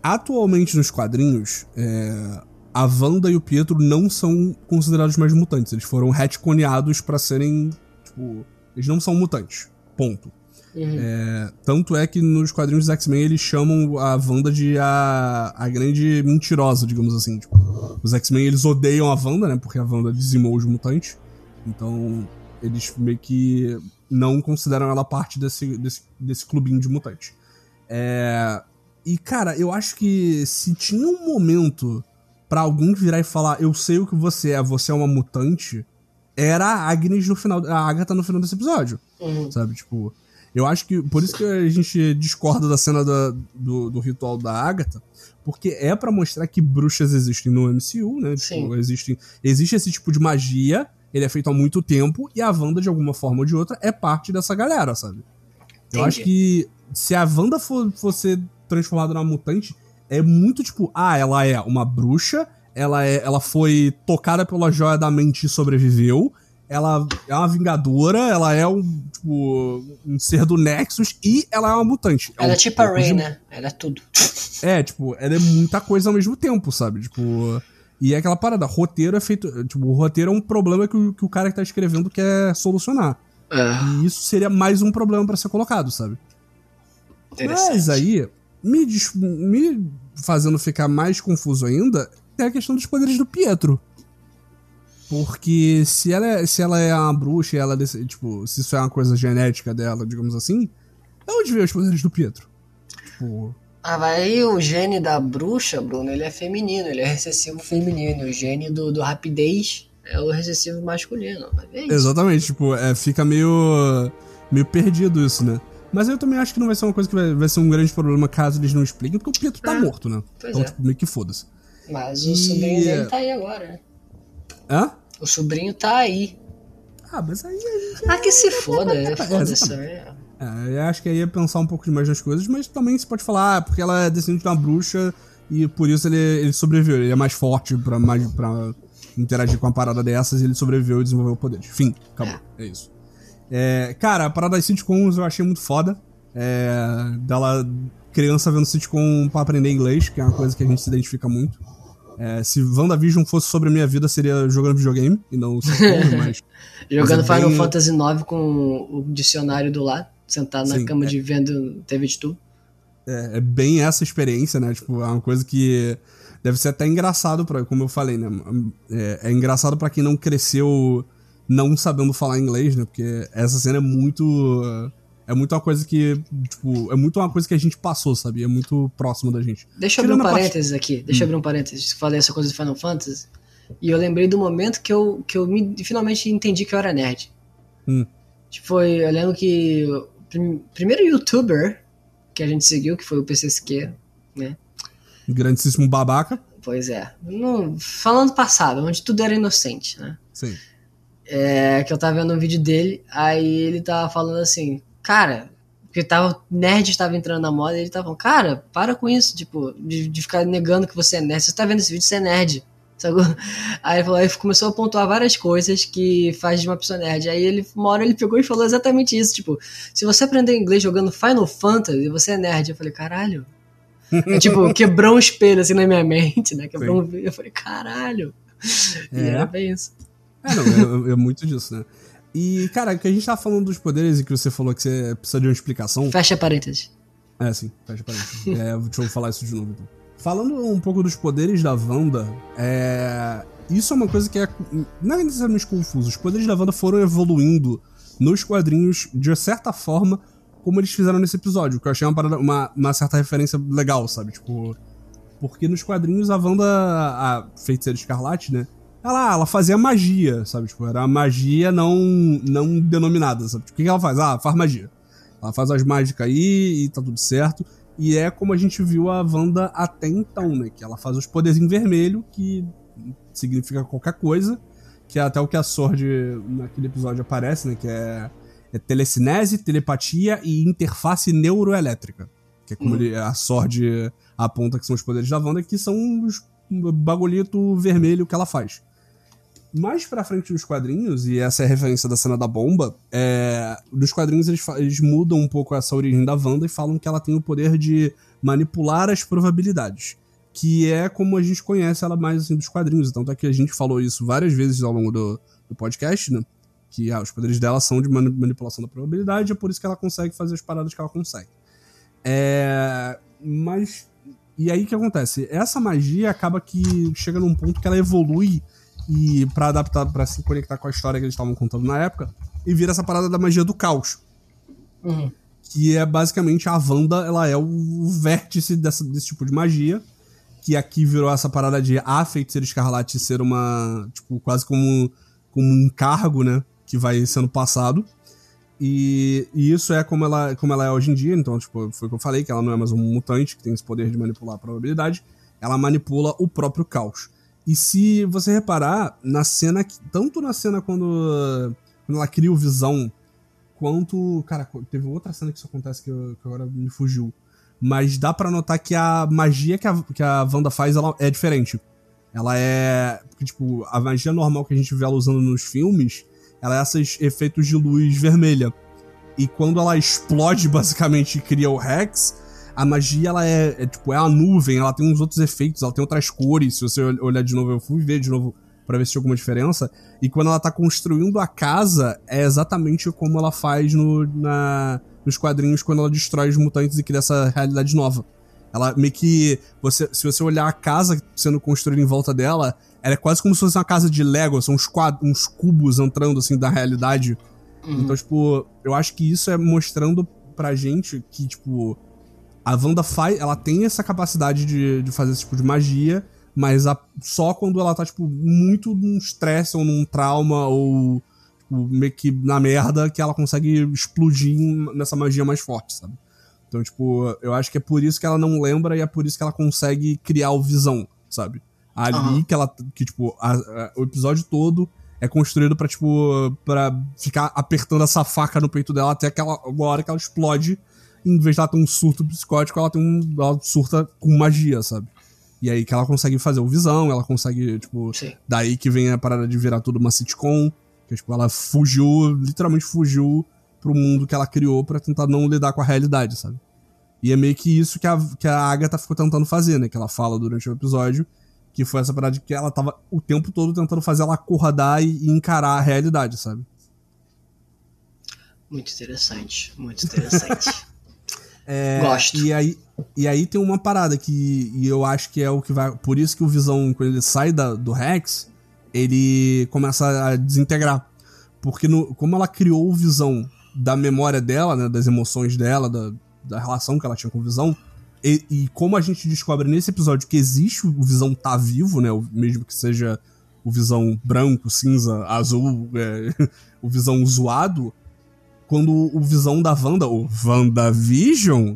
Speaker 2: atualmente nos quadrinhos, é, a Wanda e o Pietro não são considerados mais mutantes. Eles foram retconeados para serem, tipo eles não são mutantes. Ponto. Uhum. É, tanto é que nos quadrinhos dos X-Men eles chamam a Wanda de a, a grande mentirosa, digamos assim. Tipo, os X-Men eles odeiam a Wanda, né? Porque a Wanda dizimou os mutantes. Então eles meio que não consideram ela parte desse, desse, desse clubinho de mutantes. É, e cara, eu acho que se tinha um momento para alguém virar e falar eu sei o que você é, você é uma mutante era a Agnes no final. A Agatha no final desse episódio.
Speaker 1: Uhum.
Speaker 2: Sabe? Tipo. Eu acho que. Por isso que a gente discorda da cena da, do, do ritual da Agatha. Porque é para mostrar que bruxas existem no MCU, né? Tipo, existem, existe esse tipo de magia. Ele é feito há muito tempo. E a Wanda, de alguma forma ou de outra, é parte dessa galera, sabe? Eu acho que se a Wanda for, for ser transformada numa mutante, é muito tipo, ah, ela é uma bruxa, ela, é, ela foi tocada pela joia da mente e sobreviveu. Ela é uma vingadora, ela é um, tipo, um ser do Nexus e ela é uma mutante.
Speaker 1: Ela é, é tipo a Rey, né? Ela é tudo.
Speaker 2: É, tipo, ela é muita coisa ao mesmo tempo, sabe? Tipo. E é aquela parada, roteiro é feito. Tipo, o roteiro é um problema que o, que o cara que tá escrevendo quer solucionar.
Speaker 1: É.
Speaker 2: E isso seria mais um problema para ser colocado, sabe? Mas aí, me, me fazendo ficar mais confuso ainda, tem a questão dos poderes do Pietro. Porque se ela é, se ela é uma bruxa e ela, tipo, se isso é uma coisa genética dela, digamos assim, é onde vê os poderes do Pietro? Tipo.
Speaker 1: Ah, vai o gene da bruxa, Bruno, ele é feminino, ele é recessivo feminino. O gene do, do rapidez é o recessivo masculino.
Speaker 2: Exatamente, tipo, é, fica meio. meio perdido isso, né? Mas eu também acho que não vai ser uma coisa que vai, vai ser um grande problema caso eles não expliquem, porque o Pietro tá
Speaker 1: É.
Speaker 2: morto, né? Então,
Speaker 1: é.
Speaker 2: tipo, meio que foda-se.
Speaker 1: Mas o
Speaker 2: E-
Speaker 1: sobrinho dele tá aí agora, né?
Speaker 2: Hã?
Speaker 1: O sobrinho tá aí.
Speaker 2: Ah, mas aí a gente.
Speaker 1: Ah, que se foda, é, foda-se. é.
Speaker 2: É, eu acho que aí ia pensar um pouco demais nas coisas, mas também se pode falar, ah, porque ela é descendente de uma bruxa e por isso ele, ele sobreviveu. Ele é mais forte pra, mais, pra interagir com uma parada dessas e ele sobreviveu e desenvolveu poderes. Fim, acabou. É, isso. É, cara, a parada das sitcoms eu achei muito foda. É, dela, criança vendo sitcom pra aprender inglês, que é uma coisa que a gente se identifica muito. É, se WandaVision fosse sobre a minha vida, seria jogando videogame e não sitcom, mas.
Speaker 1: Jogando
Speaker 2: Mas é
Speaker 1: Final
Speaker 2: bem-
Speaker 1: Fantasy IX com o dicionário do lado, sentado na
Speaker 2: Sim,
Speaker 1: cama
Speaker 2: é.
Speaker 1: de vendo TV de tudo.
Speaker 2: É, é bem essa experiência, né? Tipo, é uma coisa que deve ser até engraçado para, como eu falei, né? É, é engraçado pra quem não cresceu não sabendo falar inglês, né? Porque essa cena é muito é muito uma coisa que, tipo, é muito uma coisa que a gente passou, sabe? É muito próximo da gente.
Speaker 1: Deixa eu abrir um
Speaker 2: a parte-
Speaker 1: parênteses aqui. Deixa eu abrir um parênteses. Falei essa coisa do Final Fantasy. E eu lembrei do momento que eu, que eu me, finalmente entendi que eu era nerd.
Speaker 2: Hum.
Speaker 1: Tipo, Foi, eu lembro que o prim- primeiro youtuber que a gente seguiu, que foi o PCSQ, né?
Speaker 2: Grandíssimo babaca.
Speaker 1: Pois é. No, falando passado, onde tudo era inocente, né?
Speaker 2: Sim.
Speaker 1: É, que eu tava vendo um vídeo dele, aí ele tava falando assim, cara, porque tava, nerd estava entrando na moda, e ele tava falando, cara, para com isso, tipo, de, de ficar negando que você é nerd. Se você tá vendo esse vídeo, você é nerd. Sacou? Aí ele falou, aí começou a pontuar várias coisas que faz de uma pessoa nerd. Aí ele, uma hora ele pegou e falou exatamente isso, tipo, se você aprender inglês jogando Final Fantasy, você é nerd. Eu falei, caralho. É, tipo, quebrou um espelho assim na minha mente, né? Quebrou um... Eu falei, caralho. E
Speaker 2: É.
Speaker 1: era bem isso.
Speaker 2: É, não, é, é muito disso, né? E, cara, que a gente tava falando dos poderes e que você falou que você precisa de uma explicação.
Speaker 1: Fecha parênteses.
Speaker 2: É, sim, fecha parênteses. é, deixa eu falar isso de novo, então. Falando um pouco dos poderes da Wanda, é... Isso é uma coisa que é... Não é necessariamente confuso. Os poderes da Wanda foram evoluindo nos quadrinhos de certa forma como eles fizeram nesse episódio, que eu achei uma, parada- uma, uma certa referência legal, sabe? Tipo... Porque nos quadrinhos a Wanda, a feiticeira escarlate, né? Ela, ela fazia magia, sabe? Tipo, era magia não, não denominada, sabe? Tipo, o que que ela faz? Ah, faz magia. Ela faz as mágicas aí e tá tudo certo. E é como a gente viu a Wanda até então, né? Que ela faz os poderes em vermelho, que significa qualquer coisa. Que é até o que a Sword naquele episódio aparece, né? Que é, é telecinese, telepatia e interface neuroelétrica. Que é como
Speaker 1: Hum.
Speaker 2: ele, a Sword aponta que são os poderes da Wanda, que são os bagulhito vermelho que ela faz. Mais pra frente dos quadrinhos, e essa é a referência da cena da bomba, é, nos quadrinhos eles, eles mudam um pouco essa origem da Wanda e falam que ela tem o poder de manipular as probabilidades. Que é como a gente conhece ela mais assim dos quadrinhos. Então, tá que a gente falou isso várias vezes ao longo do, do podcast, né? Que ah, os poderes dela são de mani- manipulação da probabilidade, é por isso que ela consegue fazer as paradas que ela consegue. É, mas. E aí o que acontece? Essa magia acaba que chega num ponto que ela evolui e para adaptar, para se conectar com a história que eles estavam contando na época, e vira essa parada da magia do caos.
Speaker 1: Uhum.
Speaker 2: Que é basicamente a Wanda, ela é o vértice dessa, desse tipo de magia. Que aqui virou essa parada de a feiticeira escarlate ser uma. Tipo, quase como, como um cargo, né? Que vai sendo passado. E, e isso é como ela, como ela é hoje em dia. Então, tipo, foi o que eu falei, que ela não é mais um mutante que tem esse poder de manipular a probabilidade. Ela manipula o próprio caos. E se você reparar, na cena. Tanto na cena quando, quando ela cria o visão, quanto. Cara, teve outra cena que isso acontece que, eu- que agora me fugiu. Mas dá pra notar que a magia que a, que a Wanda faz ela é diferente. Ela é. Tipo, a magia normal que a gente vê ela usando nos filmes, ela é esses efeitos de luz vermelha. E quando ela explode, basicamente, e cria o Rex, a magia, ela é, é, tipo, é a nuvem, ela tem uns outros efeitos, ela tem outras cores. Se você ol- olhar de novo, eu fui ver de novo pra ver se tinha alguma diferença. E quando ela tá construindo a casa, é exatamente como ela faz no, na, nos quadrinhos quando ela destrói os mutantes e cria essa realidade nova. Ela meio que. Você, se você olhar a casa sendo construída em volta dela, ela é quase como se fosse uma casa de Lego, são uns, quad, uns cubos entrando assim da realidade.
Speaker 1: Uhum.
Speaker 2: Então, tipo, eu acho que isso é mostrando pra gente que, tipo, a Wanda faz. Ela tem essa capacidade de, de fazer esse tipo de magia, mas a- só quando ela tá, tipo, muito num estresse ou num trauma ou. tipo, meio que na merda, que ela consegue explodir nessa magia mais forte, sabe? Então, tipo, eu acho que é por isso que ela não lembra e é por isso que ela consegue criar o visão, sabe? Ali uhum. que ela. Que, tipo, a, a, o episódio todo é construído para tipo, para ficar apertando essa faca no peito dela até aquela hora que ela explode. Em vez de ela ter um surto psicótico, ela tem um. Ela surta com magia, sabe? E aí que ela consegue fazer o visão, ela consegue, tipo. Sim. Daí que vem a parada de virar tudo uma sitcom. Que, tipo, ela fugiu, literalmente fugiu pro mundo que ela criou para tentar não lidar com a realidade, sabe? E é meio que isso que a, que a Agatha ficou tentando fazer, né? Que ela fala durante o episódio. Que foi essa parada de que ela tava o tempo todo tentando fazer ela acordar e, e encarar a realidade, sabe?
Speaker 1: Muito interessante, muito interessante.
Speaker 2: é, Gosto. E aí, e aí tem uma parada que e eu acho que é o que vai. Por isso que o Visão, quando ele sai da, do Rex, ele começa a desintegrar. Porque no, como ela criou o Visão da memória dela, né, das emoções dela, da, da relação que ela tinha com o Visão, e, e, como a gente descobre nesse episódio que existe o Visão tá vivo, né, mesmo que seja o Visão branco, cinza, azul, é, o Visão zoado, quando o Visão da Wanda, o WandaVision,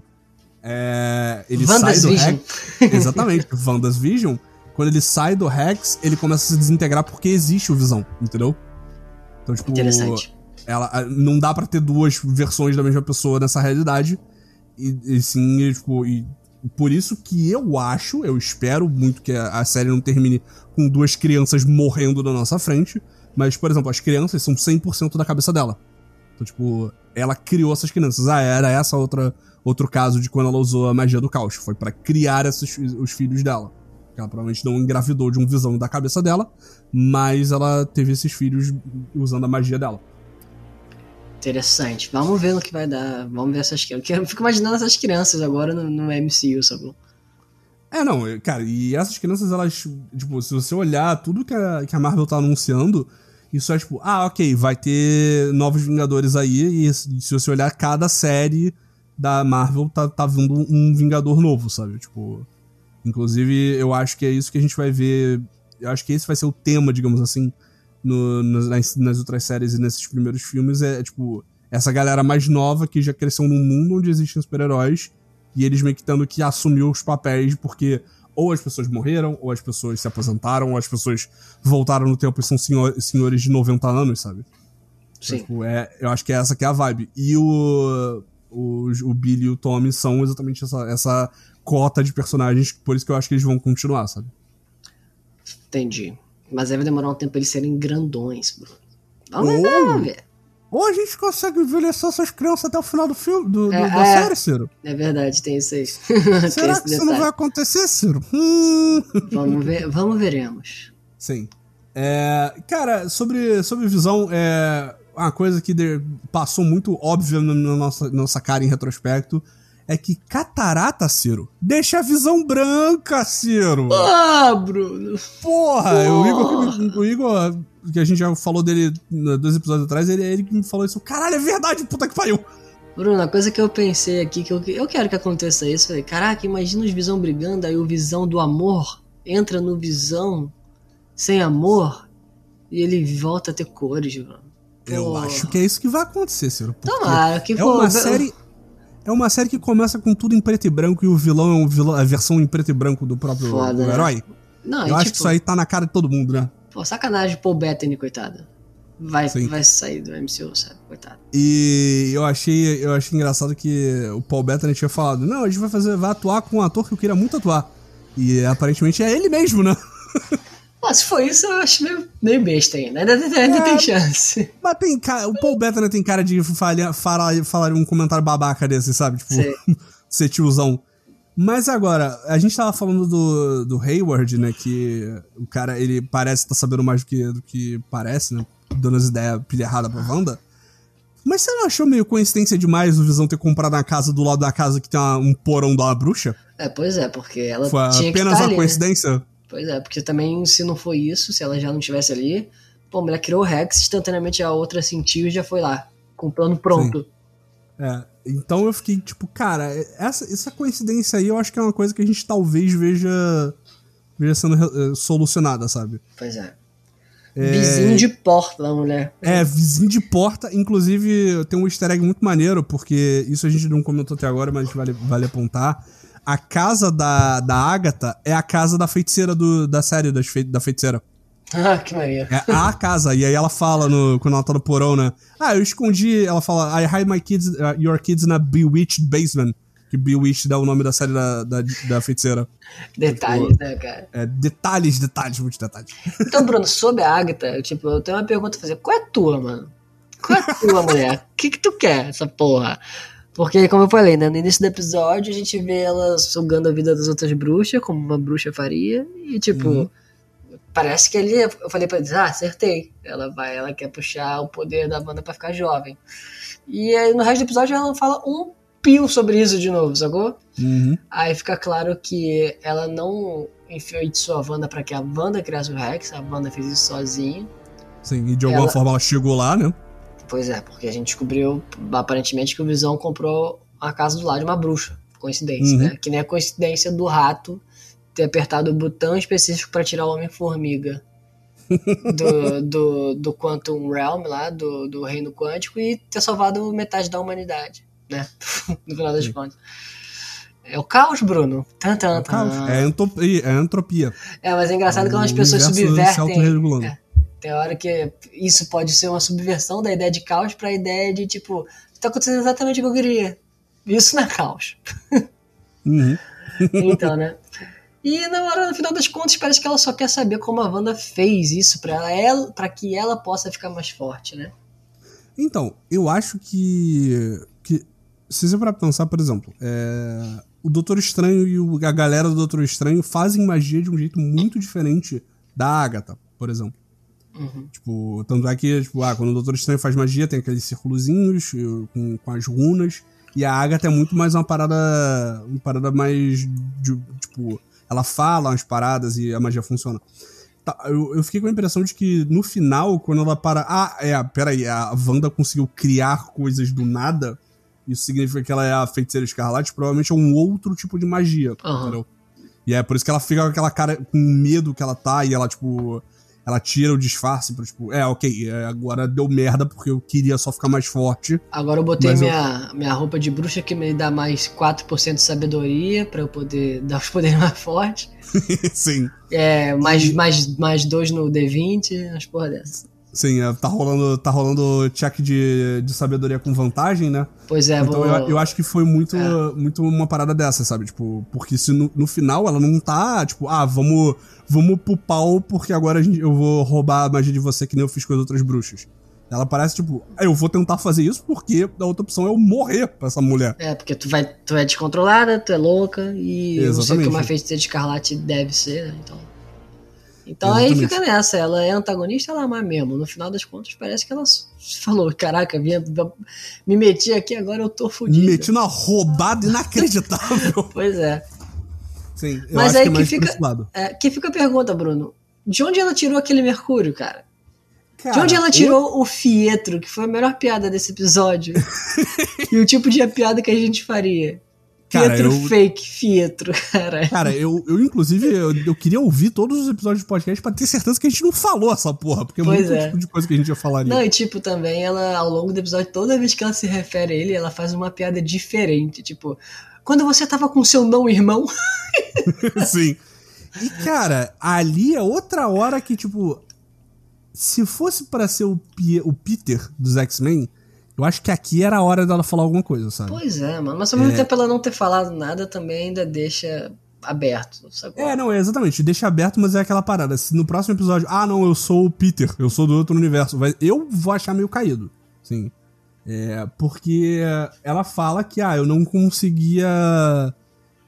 Speaker 2: é, ele sai do Rex. Exatamente, Vandas Vision. Quando ele sai do Rex, ele começa a se desintegrar porque existe o Visão, entendeu? Então, tipo. Interessante. Ela, não dá para ter duas versões da mesma pessoa nessa realidade. E, e sim, e, tipo, e por isso que eu acho, eu espero muito que a, a série não termine com duas crianças morrendo na nossa frente. Mas, por exemplo, as crianças são 100% da cabeça dela. Então, tipo, ela criou essas crianças. Ah, era essa outra outro caso de quando ela usou a magia do caos. Foi para criar esses, os filhos dela. Ela provavelmente não engravidou de um visão da cabeça dela, mas ela teve esses filhos usando a magia dela.
Speaker 1: Interessante. Vamos ver no que vai dar. Vamos ver essas crianças. Eu fico imaginando essas crianças agora no, no MCU, sabe?
Speaker 2: É, não, cara, e essas crianças, elas, tipo, se você olhar tudo que a, que a Marvel tá anunciando, isso é tipo, ah, ok, vai ter novos Vingadores aí, e se você olhar cada série da Marvel tá, tá vindo um Vingador novo, sabe? Tipo. Inclusive, eu acho que é isso que a gente vai ver. Eu acho que esse vai ser o tema, digamos assim, no, nas, nas outras séries e nesses primeiros filmes. É, é, tipo, essa galera mais nova que já cresceu num mundo onde existem super-heróis e eles meio que tendo que assumir os papéis porque ou as pessoas morreram, ou as pessoas se aposentaram, ou as pessoas voltaram no tempo e são senhor, senhores de 90 anos, sabe? Sim. Então, tipo, é, eu acho que é essa que é a vibe. E o, o, o Billy e o Tommy são exatamente essa, essa cota de personagens, por isso que eu acho que eles vão continuar, sabe?
Speaker 1: Entendi. Mas vai demorar um tempo pra eles serem grandões, Bruno. Vamos ver, ver.
Speaker 2: Ou a gente consegue envelhecer essas crianças até o final do filme, do, é, do, da é, série, Ciro.
Speaker 1: É verdade, tem isso aí.
Speaker 2: Será que isso não vai acontecer, Ciro? Hum.
Speaker 1: Vamos ver, vamos veremos.
Speaker 2: Sim. É, cara, sobre, sobre visão, é, uma coisa que passou muito óbvia na nossa, nossa cara em retrospecto é que catarata, Ciro, deixa a visão branca, Ciro.
Speaker 1: Ah, Bruno.
Speaker 2: Porra, Porra. O, Igor, o Igor, que a gente já falou dele dois episódios atrás, ele, ele me falou isso. Caralho, é verdade, puta que pariu.
Speaker 1: Bruno, a coisa que eu pensei aqui, que eu, eu quero que aconteça isso, falei, caraca, imagina os Visão brigando, aí o Visão do amor entra no Visão sem amor e ele volta a ter cores, mano.
Speaker 2: Eu acho que é isso que vai acontecer, Ciro.
Speaker 1: Tomara, que
Speaker 2: é uma série. É uma série que começa com tudo em preto e branco e o vilão é um vilão, a versão em preto e branco do próprio Foda, do né? herói. Não, Eu acho tipo, que isso aí tá na cara de todo mundo, né?
Speaker 1: Pô, sacanagem Paul Bettany, coitado. Vai, vai sair do MCU, sabe? Coitado.
Speaker 2: E eu achei, eu achei engraçado que o Paul Bettany tinha falado: Não, a gente vai fazer, vai atuar com um ator que eu queria muito atuar. E aparentemente é ele mesmo, né?
Speaker 1: Mas se for isso, eu acho meio, meio besta ainda. Ainda, ainda, ainda é, tem chance.
Speaker 2: Mas tem cara. O Paul Bettany tem cara de falar, falar, falar um comentário babaca desse, sabe? Tipo, ser tiozão. Mas agora, a gente tava falando do, do Hayward, né? Que o cara, ele parece estar tá sabendo mais do que, do que parece, né? Dando as ideias pilha errada pra Wanda. Mas você não achou meio coincidência demais o Visão ter comprado a casa do lado da casa que tem uma, um porão da bruxa?
Speaker 1: É, pois é, porque ela
Speaker 2: Foi
Speaker 1: tinha
Speaker 2: apenas
Speaker 1: que tá
Speaker 2: uma ali, né? coincidência? Né?
Speaker 1: Pois é, porque também se não foi isso, se ela já não estivesse ali, pô, ela criou o Rex, instantaneamente a outra sentiu e já foi lá, com o plano pronto.
Speaker 2: Sim. É, então eu fiquei tipo, cara, essa, essa coincidência aí eu acho que é uma coisa que a gente talvez veja, veja sendo uh, solucionada, sabe?
Speaker 1: Pois é. É... Vizinho de porta da mulher.
Speaker 2: É, vizinho de porta. Inclusive, tem um easter egg muito maneiro, porque isso a gente não comentou até agora, mas vale, vale apontar. A casa da, da Agatha é a casa da feiticeira do, da série das fe, da feiticeira.
Speaker 1: Ah, que maneiro.
Speaker 2: É a casa. E aí ela fala, no, quando ela tá no porão, né? Ah, eu escondi. Ela fala, I hide my kids, uh, your kids in a bewitched basement. Que Bewitched dá o nome da série da, da, da feiticeira.
Speaker 1: Detalhes, tipo, né, cara?
Speaker 2: É, detalhes, detalhes, muitos detalhes.
Speaker 1: Então, Bruno, sobre a Agatha, tipo, eu tenho uma pergunta a fazer. Qual é a tua, mano? Qual é a tua, mulher? O que que tu quer, essa porra? Porque, como eu falei, né, no início do episódio a gente vê ela sugando a vida das outras bruxas, como uma bruxa faria, e tipo, uhum. Parece que ali, eu falei pra eles, ah, acertei. Ela vai, ela quer puxar o poder da banda para ficar jovem. E aí no resto do episódio ela não fala um pio sobre isso de novo, sacou?
Speaker 2: Uhum.
Speaker 1: Aí fica claro que ela não enfeitiçou a Wanda para que a Wanda criasse o Rex, a Wanda fez isso sozinha.
Speaker 2: Sim, e de alguma ela... forma ela chegou lá, né?
Speaker 1: Pois é, porque a gente descobriu aparentemente que o Visão comprou a casa do lado de uma bruxa. Coincidência, uhum. né? Que nem a coincidência do rato ter apertado o botão específico para tirar o Homem-Formiga do, do, do Quantum Realm lá, do, do Reino Quântico, e ter salvado metade da humanidade né? no final das contas. É o caos, Bruno. Tan, tan,
Speaker 2: é, caos. é, entropia, é entropia.
Speaker 1: É, mas é engraçado é, quando as pessoas subvertem. É, tem hora que isso pode ser uma subversão da ideia de caos para a ideia de tipo, está acontecendo exatamente o que eu queria. Isso não é caos.
Speaker 2: Uhum.
Speaker 1: então, né? E na hora, no final das contas, parece que ela só quer saber como a Wanda fez isso para ela, para que ela possa ficar mais forte, né?
Speaker 2: Então, eu acho que se você para pensar, por exemplo, é, o Doutor Estranho e o, a galera do Doutor Estranho fazem magia de um jeito muito diferente da Agatha, por exemplo.
Speaker 1: Uhum.
Speaker 2: Tipo, tanto é que, tipo, ah, quando o Doutor Estranho faz magia, tem aqueles círculozinhos com, com as runas. E a Agatha é muito mais uma parada. Uma parada mais. De, tipo, ela fala umas paradas e a magia funciona. Tá, eu, eu, fiquei com a impressão de que no final, quando ela para. Ah, é, peraí, a Wanda conseguiu criar coisas do nada isso significa que ela é a feiticeira escarlate, provavelmente é um outro tipo de magia,
Speaker 1: uhum. entendeu?
Speaker 2: E é por isso que ela fica com aquela cara, com medo que ela tá, e ela, tipo, ela tira o disfarce pra, tipo, é, ok, é, agora deu merda porque eu queria só ficar mais forte.
Speaker 1: Agora eu botei minha, eu... minha roupa de bruxa que me dá mais 4% de sabedoria pra eu poder dar os poderes mais fortes.
Speaker 2: Sim.
Speaker 1: É, mais, mais, mais dois no D20, umas porra dessas.
Speaker 2: Sim, é, tá rolando, tá rolando check de, de sabedoria com vantagem, né?
Speaker 1: Pois é,
Speaker 2: Então vou... eu, eu acho que foi muito, é. muito uma parada dessa, sabe? Tipo, porque se no, no final ela não tá, tipo, ah, vamos, vamos pro pau porque agora gente, eu vou roubar a magia de você que nem eu fiz com as outras bruxas. Ela parece, tipo, ah, eu vou tentar fazer isso porque a outra opção é eu morrer pra essa mulher.
Speaker 1: É, porque tu, vai, tu é descontrolada, tu é louca e Exatamente. eu não sei o que uma feiticeira de escarlate deve ser, né? Então. Então Exatamente. aí fica nessa, ela é antagonista, ela é má mesmo. No final das contas, parece que ela falou: caraca, minha, me meti aqui, agora eu tô fudido.
Speaker 2: Me meti numa roubada inacreditável.
Speaker 1: pois é.
Speaker 2: Sim, eu Mas aí que, é que fica,
Speaker 1: é, que fica a pergunta, Bruno: de onde ela tirou aquele Mercúrio, cara? Cara, de onde ela tirou eu... o Fietro, que foi a melhor piada desse episódio? e o tipo de piada que a gente faria? Cara, Pietro eu... fake, Fietro, cara.
Speaker 2: Cara, eu, eu inclusive, eu, eu, queria ouvir todos os episódios de podcast pra ter certeza que a gente não falou essa porra, porque é pois muito é. tipo de coisa que a gente já falaria.
Speaker 1: Não, e tipo, também, ela, ao longo do episódio, toda vez que ela se refere a ele, ela faz uma piada diferente, tipo, quando você tava com seu não irmão.
Speaker 2: Sim. E, cara, ali é outra hora que, tipo, se fosse para ser o, o Peter dos X-Men, eu acho que aqui era a hora dela falar alguma coisa, sabe?
Speaker 1: Pois é, mano. Mas ao mesmo é... tempo ela não ter falado nada também ainda deixa aberto, sabe?
Speaker 2: É, não, é exatamente. Deixa aberto, mas é aquela parada. Se no próximo episódio, ah, não, eu sou o Peter, eu sou do outro universo, eu vou achar meio caído. Sim. É, porque ela fala que, ah, eu não conseguia.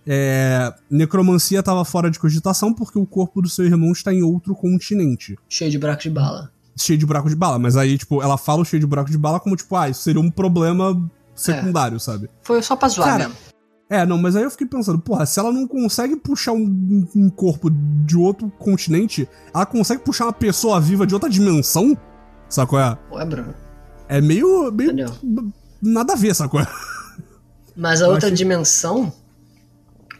Speaker 2: É, necromancia estava fora de cogitação porque o corpo do seu irmão está em outro continente.
Speaker 1: Cheio de buraco de bala
Speaker 2: cheio de buraco de bala. Mas aí, tipo, ela fala o cheio de buraco de bala como, tipo, ah, isso seria um problema secundário, é. sabe?
Speaker 1: Foi só pra zoar Cara, mesmo.
Speaker 2: É, não, mas aí eu fiquei pensando, porra, se ela não consegue puxar um, um, corpo de outro continente, ela consegue puxar uma pessoa viva de outra dimensão? Sacou? É?
Speaker 1: Ué, Bruno.
Speaker 2: É meio. meio nada a ver, sacou? É?
Speaker 1: Mas a eu outra dimensão,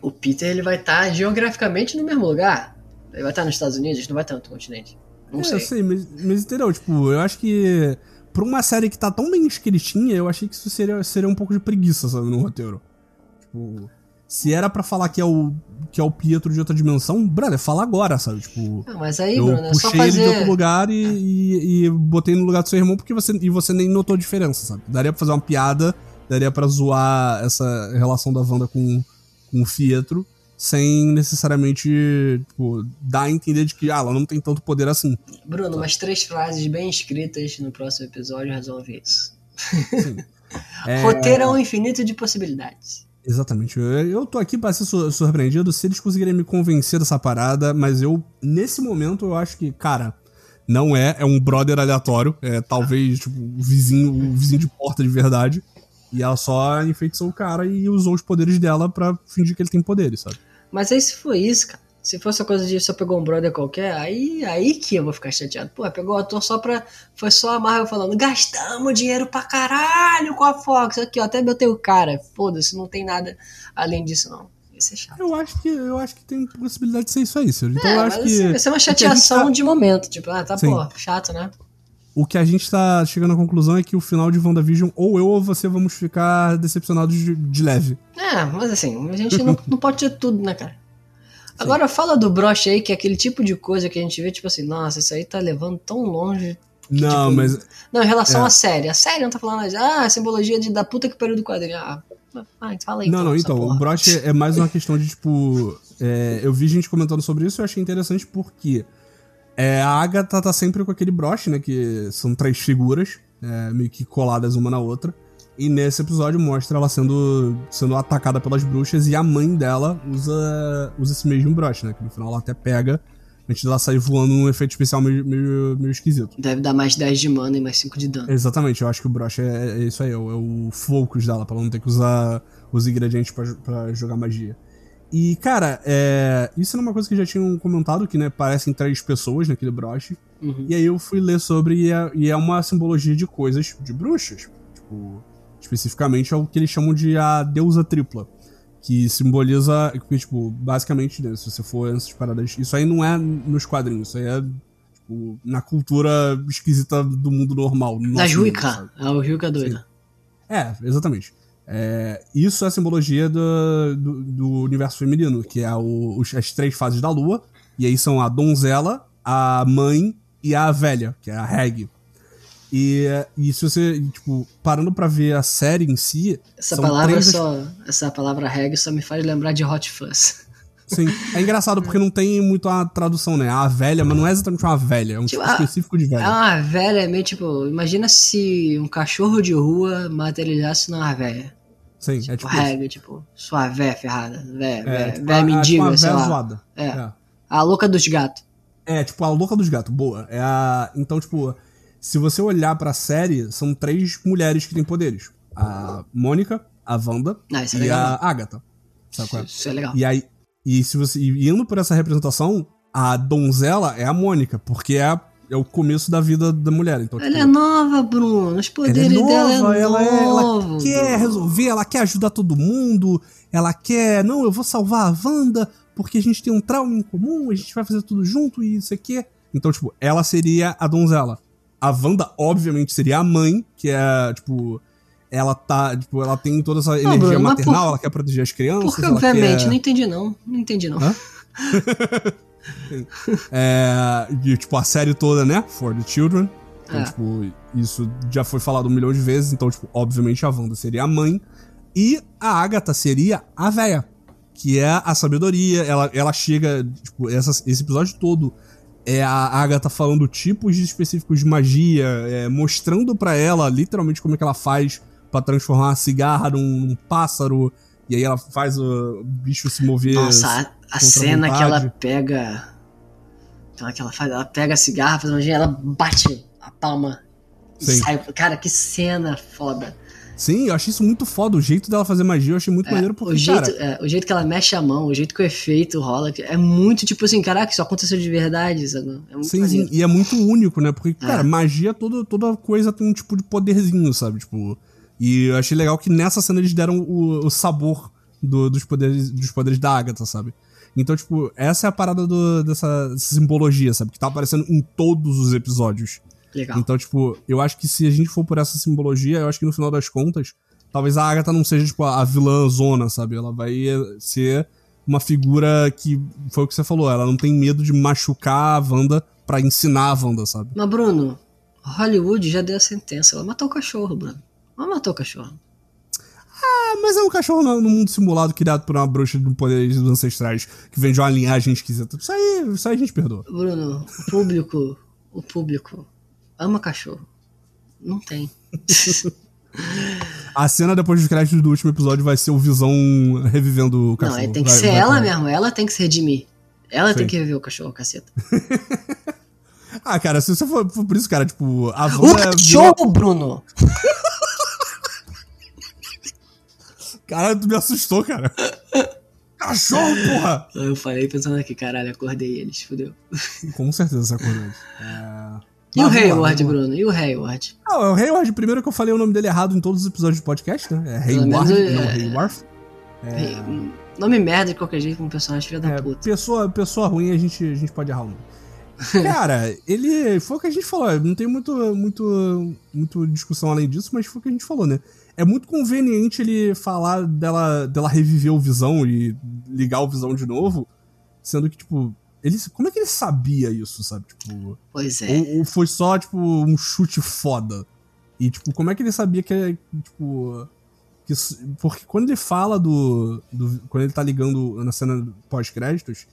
Speaker 1: o Peter ele vai estar tá geograficamente no mesmo lugar. Ele vai estar tá nos Estados Unidos, não vai estar no outro continente. Não
Speaker 2: é,
Speaker 1: sei.
Speaker 2: Eu sei, mas, mas entendeu? Tipo, eu acho que pra uma série que tá tão bem escritinha, eu achei que isso seria, seria um pouco de preguiça, sabe, no roteiro. Tipo, se era pra falar que é o que é o Pietro de outra dimensão, brother, fala agora, sabe? Tipo,
Speaker 1: Ah, mas aí,
Speaker 2: eu
Speaker 1: Bruno, é só
Speaker 2: puxei ele de outro
Speaker 1: fazer.
Speaker 2: lugar e, e, e botei no lugar do seu irmão porque você e você nem notou a diferença, sabe? Daria pra fazer uma piada, daria pra zoar essa relação da Wanda com, com o Pietro sem necessariamente, tipo, dar a entender de que ah, ela não tem tanto poder assim.
Speaker 1: Bruno, umas três frases bem escritas no próximo episódio resolve isso.
Speaker 2: É,
Speaker 1: Roteiro é um infinito de possibilidades.
Speaker 2: Exatamente. Eu, eu tô aqui pra ser sur- surpreendido se eles conseguirem me convencer dessa parada, mas eu, nesse momento, eu acho que, cara, não é, é um brother aleatório, é talvez, tipo, o vizinho, o vizinho de porta de verdade. E ela só enfeitiçou o cara e usou os poderes dela pra fingir que ele tem poderes, sabe?
Speaker 1: Mas aí se for isso, cara. Se fosse a coisa de só pegou um brother qualquer, aí, aí que eu vou ficar chateado. Pô, pegou o ator só pra. Foi só a Marvel falando: gastamos dinheiro pra caralho com a Fox. Aqui, ó, até botei o cara. Foda-se, não tem nada além disso, não. Isso é chato.
Speaker 2: Eu acho que, eu acho que tem possibilidade de ser isso aí, Ciro. Então
Speaker 1: é,
Speaker 2: eu acho que.
Speaker 1: Vai ser uma
Speaker 2: o que a gente
Speaker 1: chateação
Speaker 2: tá-
Speaker 1: de momento. Tipo, ah, tá,
Speaker 2: Sim.
Speaker 1: pô, chato, né?
Speaker 2: O que a gente tá chegando à conclusão é que o final de WandaVision, ou eu ou você vamos ficar decepcionados de, de leve.
Speaker 1: É, mas assim, a gente não, não pode ter tudo, né, cara? Agora fala do broche aí, que é aquele tipo de coisa que a gente vê, tipo assim, nossa, isso aí tá levando tão longe. que,
Speaker 2: Não,
Speaker 1: tipo,
Speaker 2: mas
Speaker 1: Não, em relação
Speaker 2: É.
Speaker 1: à série. A série não tá falando, ah, simbologia de, da puta que pariu do quadrinho. Ah, ah, fala aí.
Speaker 2: Não, não,
Speaker 1: essa
Speaker 2: então,
Speaker 1: porra.
Speaker 2: o broche é mais uma questão de, tipo. é, eu vi gente comentando sobre isso e eu achei interessante porque é, a Agatha tá sempre com aquele broche, né? Que são três figuras, é, meio que coladas uma na outra. E nesse episódio mostra ela sendo, sendo atacada pelas bruxas e a mãe dela usa, usa esse mesmo broche, né? Que no final ela até pega antes dela sair voando num efeito especial meio, meio, meio esquisito.
Speaker 1: Deve dar mais 10 de mana e mais 5 de dano.
Speaker 2: Exatamente, eu acho que o broche é, é isso aí, é o, é o focus dela, pra ela não ter que usar os ingredientes pra jogar magia. E, cara, é, isso era uma coisa que já tinham comentado, que, né, parecem três pessoas naquele broche.
Speaker 1: Uhum.
Speaker 2: E aí eu fui ler sobre, e é, e é uma simbologia de coisas de bruxas. Tipo, especificamente é o que eles chamam de a deusa tripla. Que simboliza, que, tipo, basicamente, né, se você for nessas paradas... Isso aí não é nos quadrinhos, isso aí é, tipo, na cultura esquisita do mundo normal. no
Speaker 1: Da
Speaker 2: mundo,
Speaker 1: Juica. É o Juica doida.
Speaker 2: É, exatamente. É, isso é a simbologia do, do, do universo feminino, que é o- os- as três fases da lua. E aí são a donzela, a mãe e a velha, que é a Reg. E, e se você, tipo, parando pra ver a série em si.
Speaker 1: Essa palavra
Speaker 2: três-
Speaker 1: só. Essa palavra reggae só me faz lembrar de Hot Fuzz.
Speaker 2: Sim, é engraçado porque não tem muito a tradução, né? A velha, mas não é exatamente uma velha, é um tipo
Speaker 1: Tipo,
Speaker 2: específico de
Speaker 1: É
Speaker 2: velha.
Speaker 1: uma velha, é meio tipo. Imagina se um cachorro de rua materializasse numa velha.
Speaker 2: Sim, é
Speaker 1: Tipo,
Speaker 2: tipo.
Speaker 1: reggae, tipo, sua véia ferrada. Véia,
Speaker 2: É,
Speaker 1: véia,
Speaker 2: tipo,
Speaker 1: véia
Speaker 2: a- tipo
Speaker 1: mendiga,
Speaker 2: uma
Speaker 1: sei
Speaker 2: véia zoada.
Speaker 1: É.
Speaker 2: é.
Speaker 1: A louca dos gatos.
Speaker 2: É, tipo, a louca dos gatos, boa. É a... Então, tipo, se você olhar pra série, são três mulheres que têm poderes. A Mônica, a Wanda
Speaker 1: Ah, é
Speaker 2: e
Speaker 1: legal.
Speaker 2: a Agatha. Sabe qual é?
Speaker 1: Isso é legal.
Speaker 2: E aí, e se você e indo por essa representação, a donzela é a Mônica, porque é, a- é o começo da vida da mulher. Então,
Speaker 1: Ela
Speaker 2: tipo,
Speaker 1: é nova, Bruno. Os
Speaker 2: ela
Speaker 1: poderes
Speaker 2: é nova,
Speaker 1: dela é
Speaker 2: ela, é- ela
Speaker 1: novo.
Speaker 2: quer
Speaker 1: Bruno.
Speaker 2: resolver, ela quer ajudar todo mundo, ela quer, não, eu vou salvar a Wanda porque a gente tem um trauma em comum, a gente vai fazer tudo junto e isso aqui. Então, tipo, ela seria a donzela. A Wanda, obviamente, seria a mãe, que é, tipo, ela tá, tipo, ela tem toda essa energia
Speaker 1: Bruno,
Speaker 2: maternal,
Speaker 1: por-
Speaker 2: ela quer proteger as crianças.
Speaker 1: Porque,
Speaker 2: ela
Speaker 1: obviamente,
Speaker 2: quer...
Speaker 1: não entendi não. Não entendi não.
Speaker 2: É, e, tipo, a série toda, né? For the Children. Então,
Speaker 1: É.
Speaker 2: tipo, isso já foi falado um milhão de vezes. Então, tipo, obviamente a Wanda seria a mãe. E a Agatha seria a véia. Que é a sabedoria. Ela, ela chega, tipo, essa- esse episódio todo é a Agatha falando tipos específicos de magia, é, mostrando pra ela literalmente como é que ela faz pra transformar a cigarra num, num pássaro. E aí ela faz o bicho se mover.
Speaker 1: Nossa, a, a
Speaker 2: contra a
Speaker 1: cena que ela pega. Aquela que ela faz, ela pega a cigarra, faz uma magia, ela bate a palma e
Speaker 2: Sim.
Speaker 1: sai. Cara, que cena foda.
Speaker 2: Sim, eu achei isso muito foda. O jeito dela fazer magia eu achei muito
Speaker 1: É,
Speaker 2: maneiro porque,
Speaker 1: o, jeito,
Speaker 2: cara,
Speaker 1: é, o jeito que ela mexe a mão, o jeito que o efeito rola, é muito tipo assim, caraca, isso aconteceu de verdade, sabe? É muito
Speaker 2: sim, e é muito único, né? Porque, cara, magia, toda, toda coisa tem um tipo de poderzinho, sabe? Tipo, e eu achei legal que nessa cena eles deram o, o sabor do- dos, poderes, dos poderes da Agatha, sabe? Então, tipo, essa é a parada do, dessa simbologia, sabe? Que tá aparecendo em todos os episódios.
Speaker 1: Legal.
Speaker 2: Então, tipo, eu acho que se a gente for por essa simbologia, eu acho que no final das contas, talvez a Agatha não seja, tipo, a vilã zona, sabe? Ela vai ser uma figura que, foi o que você falou, ela não tem medo de machucar a Wanda pra ensinar a Wanda, sabe?
Speaker 1: Mas, Bruno, Hollywood já deu a sentença. Ela matou o cachorro, Bruno. Ela matou o cachorro.
Speaker 2: Ah, mas é um cachorro no, mundo simulado criado por uma bruxa de poderes dos ancestrais que vem de uma linhagem esquisita. Isso aí, isso aí a gente perdoa.
Speaker 1: Bruno, o público, o público ama cachorro. Não tem.
Speaker 2: A cena depois dos créditos do último episódio vai ser o Visão revivendo o cachorro.
Speaker 1: Não, tem que
Speaker 2: Vai-
Speaker 1: ser
Speaker 2: vai-
Speaker 1: ela
Speaker 2: vai.
Speaker 1: mesmo. Ela tem que se redimir. Ela tem que rever o cachorro, caceta.
Speaker 2: Ah, cara, se você for, for por isso, cara, tipo, a
Speaker 1: O
Speaker 2: virou-
Speaker 1: cachorro, Bruno!
Speaker 2: Caralho, tu me assustou, cara. Cachorro, porra!
Speaker 1: Eu falei pensando aqui, caralho, acordei eles, fodeu.
Speaker 2: Com certeza você acordou. É...
Speaker 1: E o
Speaker 2: Mas
Speaker 1: Hayward. Bruno? E o Hayward?
Speaker 2: Ah, o Hayward, primeiro que eu falei o nome dele errado em todos os episódios do podcast, né? É Hayward,
Speaker 1: menos,
Speaker 2: não
Speaker 1: é-
Speaker 2: Hayward.
Speaker 1: Hey, Nome merda de qualquer jeito com um personagem filho da
Speaker 2: É,
Speaker 1: puta.
Speaker 2: pessoa, pessoa ruim a gente, a gente pode errar o nome. Cara, ele. Foi o que a gente falou, não tem muito, muito, muito discussão além disso, mas foi o que a gente falou, né? É muito conveniente ele falar dela, dela reviver o Visão e ligar o Visão de novo, sendo que, tipo. Ele, como é que ele sabia isso, sabe? Tipo.
Speaker 1: Pois é.
Speaker 2: Ou, ou foi só, tipo, um chute foda? E, tipo, como é que ele sabia que é, tipo... Que, porque quando ele fala do, do... Quando ele tá ligando na cena pós-créditos,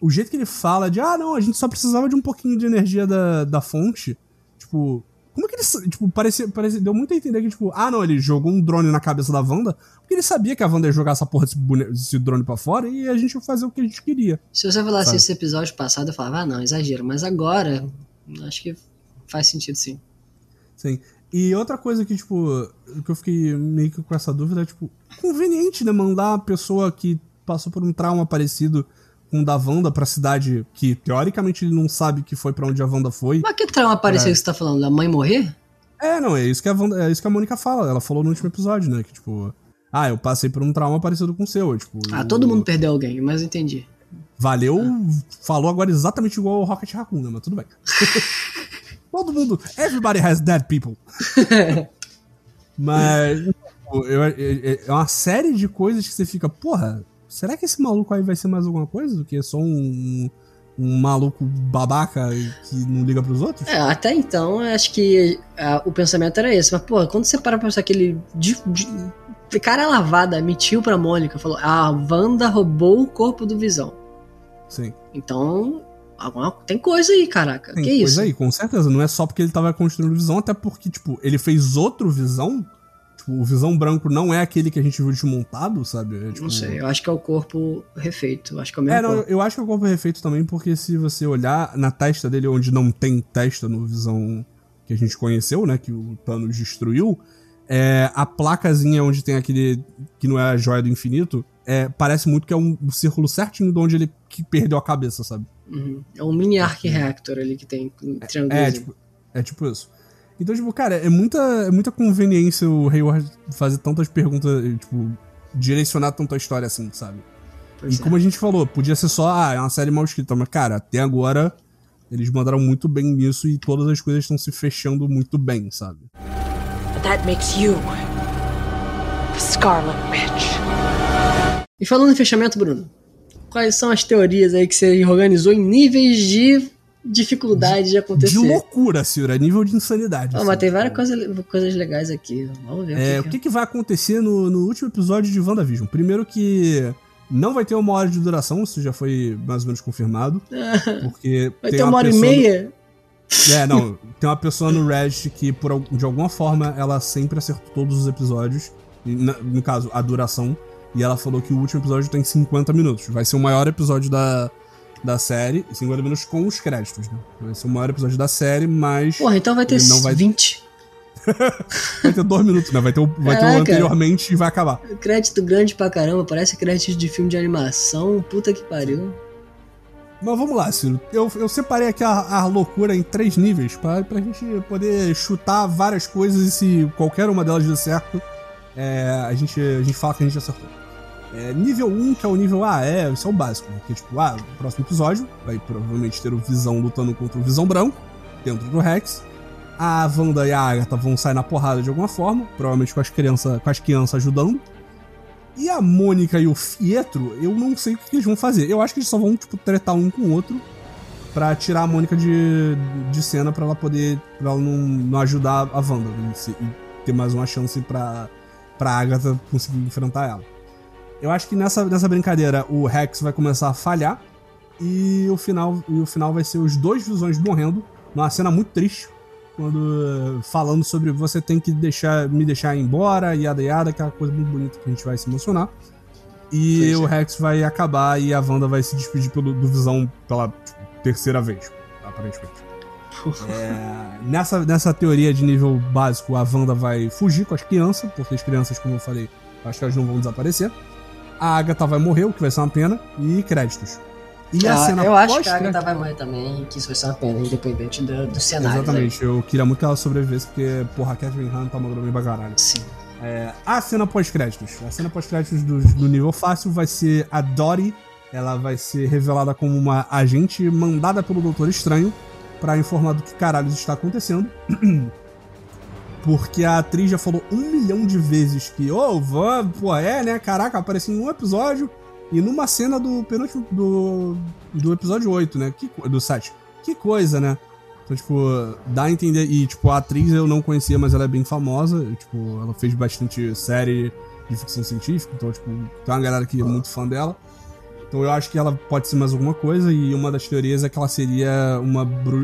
Speaker 2: o jeito que ele fala de, ah, não, a gente só precisava de um pouquinho de energia da, da fonte, tipo... Como é que ele... Tipo, parecia, parecia... Deu muito a entender que, tipo, ah, não, ele jogou um drone na cabeça da Wanda, porque ele sabia que a Wanda ia jogar essa porra desse, desse drone pra fora e a gente ia fazer o que a gente queria.
Speaker 1: Se você falasse
Speaker 2: Sabe?
Speaker 1: esse episódio passado, eu falava, ah, não, exagero. Mas agora, acho que faz sentido sim.
Speaker 2: Sim. E outra coisa que, tipo, que eu fiquei meio que com essa dúvida é, tipo, conveniente, né? Mandar a pessoa que passou por um trauma parecido com o da Wanda pra cidade que, teoricamente, ele não sabe que foi pra onde a Wanda foi.
Speaker 1: Mas que trauma apareceu
Speaker 2: É.
Speaker 1: que você tá falando? Da mãe morrer?
Speaker 2: É, não, é isso que a, Wanda, é isso que a Mônica fala. Ela falou no último episódio, né? Que, tipo, ah, eu passei por um trauma parecido com o seu. Tipo,
Speaker 1: Ah,
Speaker 2: eu-
Speaker 1: todo mundo perdeu alguém, mas eu entendi.
Speaker 2: Valeu, falou agora exatamente igual ao Rocket Raccoon, né? Mas tudo bem. Todo mundo. Everybody has dead people. Mas. tipo, eu- é, é uma série de coisas que você fica, porra, será que esse maluco aí vai ser mais alguma coisa do que só um, um maluco babaca que não liga pros outros?
Speaker 1: É, até então, acho que ah, o pensamento era esse. Mas, pô, quando você para pra pensar que ele. De, de, cara lavada, mentiu pra Mônica, falou: "Ah, a Wanda roubou o corpo do Visão.
Speaker 2: Sim.
Speaker 1: Então, alguma, tem coisa aí, caraca.
Speaker 2: Tem
Speaker 1: que
Speaker 2: coisa
Speaker 1: isso?
Speaker 2: aí, com certeza. Não é só porque ele tava construindo visão, até porque, tipo, ele fez outro visão. Tipo, o visão branco não é aquele que a gente viu desmontado, sabe? É, tipo,
Speaker 1: Não sei, eu acho que é o corpo refeito. eu Acho que é o mesmo
Speaker 2: É, não,
Speaker 1: corpo.
Speaker 2: eu acho que o corpo é refeito também, porque se você olhar na testa dele, onde não tem testa no visão que a gente conheceu, né? Que o Thanos destruiu, é, a placazinha onde tem aquele. que não é a joia do infinito, é, parece muito que é um, um círculo certinho de onde ele que perdeu a cabeça, sabe?
Speaker 1: Uhum. É um mini arc reactor ali que tem triângulo.
Speaker 2: É, tipo, é tipo isso. Então, tipo, cara, é muita, é muita conveniência o Hayward fazer tantas perguntas, tipo, direcionar tanta história assim, sabe?
Speaker 1: Pois
Speaker 2: E
Speaker 1: é.
Speaker 2: como a gente falou, podia ser só, ah, é uma série mal escrita, mas, cara, até agora eles mandaram muito bem nisso e todas as coisas estão se fechando muito bem, sabe?
Speaker 3: That makes you the Scarlet Witch.
Speaker 1: E falando em fechamento, Bruno, quais são as teorias aí que você organizou em níveis de dificuldade de acontecer?
Speaker 2: De loucura, é nível de insanidade.
Speaker 1: Ah,
Speaker 2: assim,
Speaker 1: mas tem várias
Speaker 2: tipo.
Speaker 1: coisas, legais aqui. Vamos ver
Speaker 2: É,
Speaker 1: o
Speaker 2: o
Speaker 1: que,
Speaker 2: que, que vai acontecer no, no último episódio de WandaVision? Primeiro que não vai ter uma hora de duração, isso já foi mais ou menos confirmado. Porque
Speaker 1: Vai
Speaker 2: tem
Speaker 1: ter uma hora e
Speaker 2: pessoa no-
Speaker 1: meia?
Speaker 2: É, não. Tem uma pessoa no Reddit que, por, de alguma forma, ela sempre acertou todos os episódios. no caso, a duração. E ela falou que o último episódio tem 50 minutos. Vai ser o maior episódio da, da série. 50 minutos com os créditos, né? Vai ser o maior episódio da série, mas.
Speaker 1: Porra, então vai ter
Speaker 2: não vai-
Speaker 1: 20.
Speaker 2: Vai ter dois minutos, né? Vai ter o, vai ter o anteriormente e vai acabar.
Speaker 1: Crédito grande pra caramba, parece crédito de filme de animação. Puta que pariu.
Speaker 2: Mas vamos lá, Ciro. Eu, eu separei aqui a, a loucura em três níveis pra, pra gente poder chutar várias coisas e se qualquer uma delas der certo, é, a, gente, a gente fala que a gente acertou. É, nível 1, que é o nível A, é, isso é o básico, né? Que tipo, ah, no próximo episódio vai provavelmente ter o Visão lutando contra o Visão Branco, dentro do Rex. A Wanda e a Agatha vão sair na porrada de alguma forma, provavelmente com as crianças, com as crianças ajudando. E a Mônica e o Fietro, eu não sei o que eles vão fazer. Eu acho que eles só vão, tipo, tretar um com o outro para tirar a Mônica de, de cena para ela poder. pra ela não, não ajudar a Wanda e ter mais uma chance pra, pra Agatha conseguir enfrentar ela. Eu acho que nessa, nessa brincadeira o Rex vai começar a falhar e o final, e o final vai ser os dois visões morrendo numa cena muito triste. Quando falando sobre você tem que deixar me deixar embora, yada yada, aquela coisa muito bonita que a gente vai se emocionar. E o Rex vai acabar e a Wanda vai se despedir pelo, do Visão pela tipo, terceira vez, aparentemente. É, nessa, nessa teoria de nível básico, a Wanda vai fugir com as crianças, porque as crianças, como eu falei, acho que elas não vão desaparecer. A Agatha vai morrer, o que vai ser uma pena, e créditos.
Speaker 1: E a ah, cena Eu acho que a Agatha vai morrer também, que isso vai ser uma pena, independente do, do cenário.
Speaker 2: Exatamente, aí. eu queria muito que ela sobrevivesse, porque, porra, a Catherine Han tá mandando bem pra caralho.
Speaker 1: Sim.
Speaker 2: É, a cena pós-créditos. A cena pós-créditos do, do nível fácil vai ser a Dory. Ela vai ser revelada como uma agente mandada pelo Doutor Estranho para informar do que caralho está acontecendo. Porque a atriz já falou um milhão de vezes que, ô, oh, pô, é, né? Caraca, apareceu em um episódio e numa cena do penúltimo. do, do episódio 8, né? Que, do 7. Que coisa, né? Então, tipo, dá a entender. E, tipo, a atriz eu não conhecia, mas ela é bem famosa. Tipo, ela fez bastante série de ficção científica. Então, tipo, tem uma galera que é muito fã dela. Então eu acho que ela pode ser mais alguma coisa. E uma das teorias é que ela seria uma,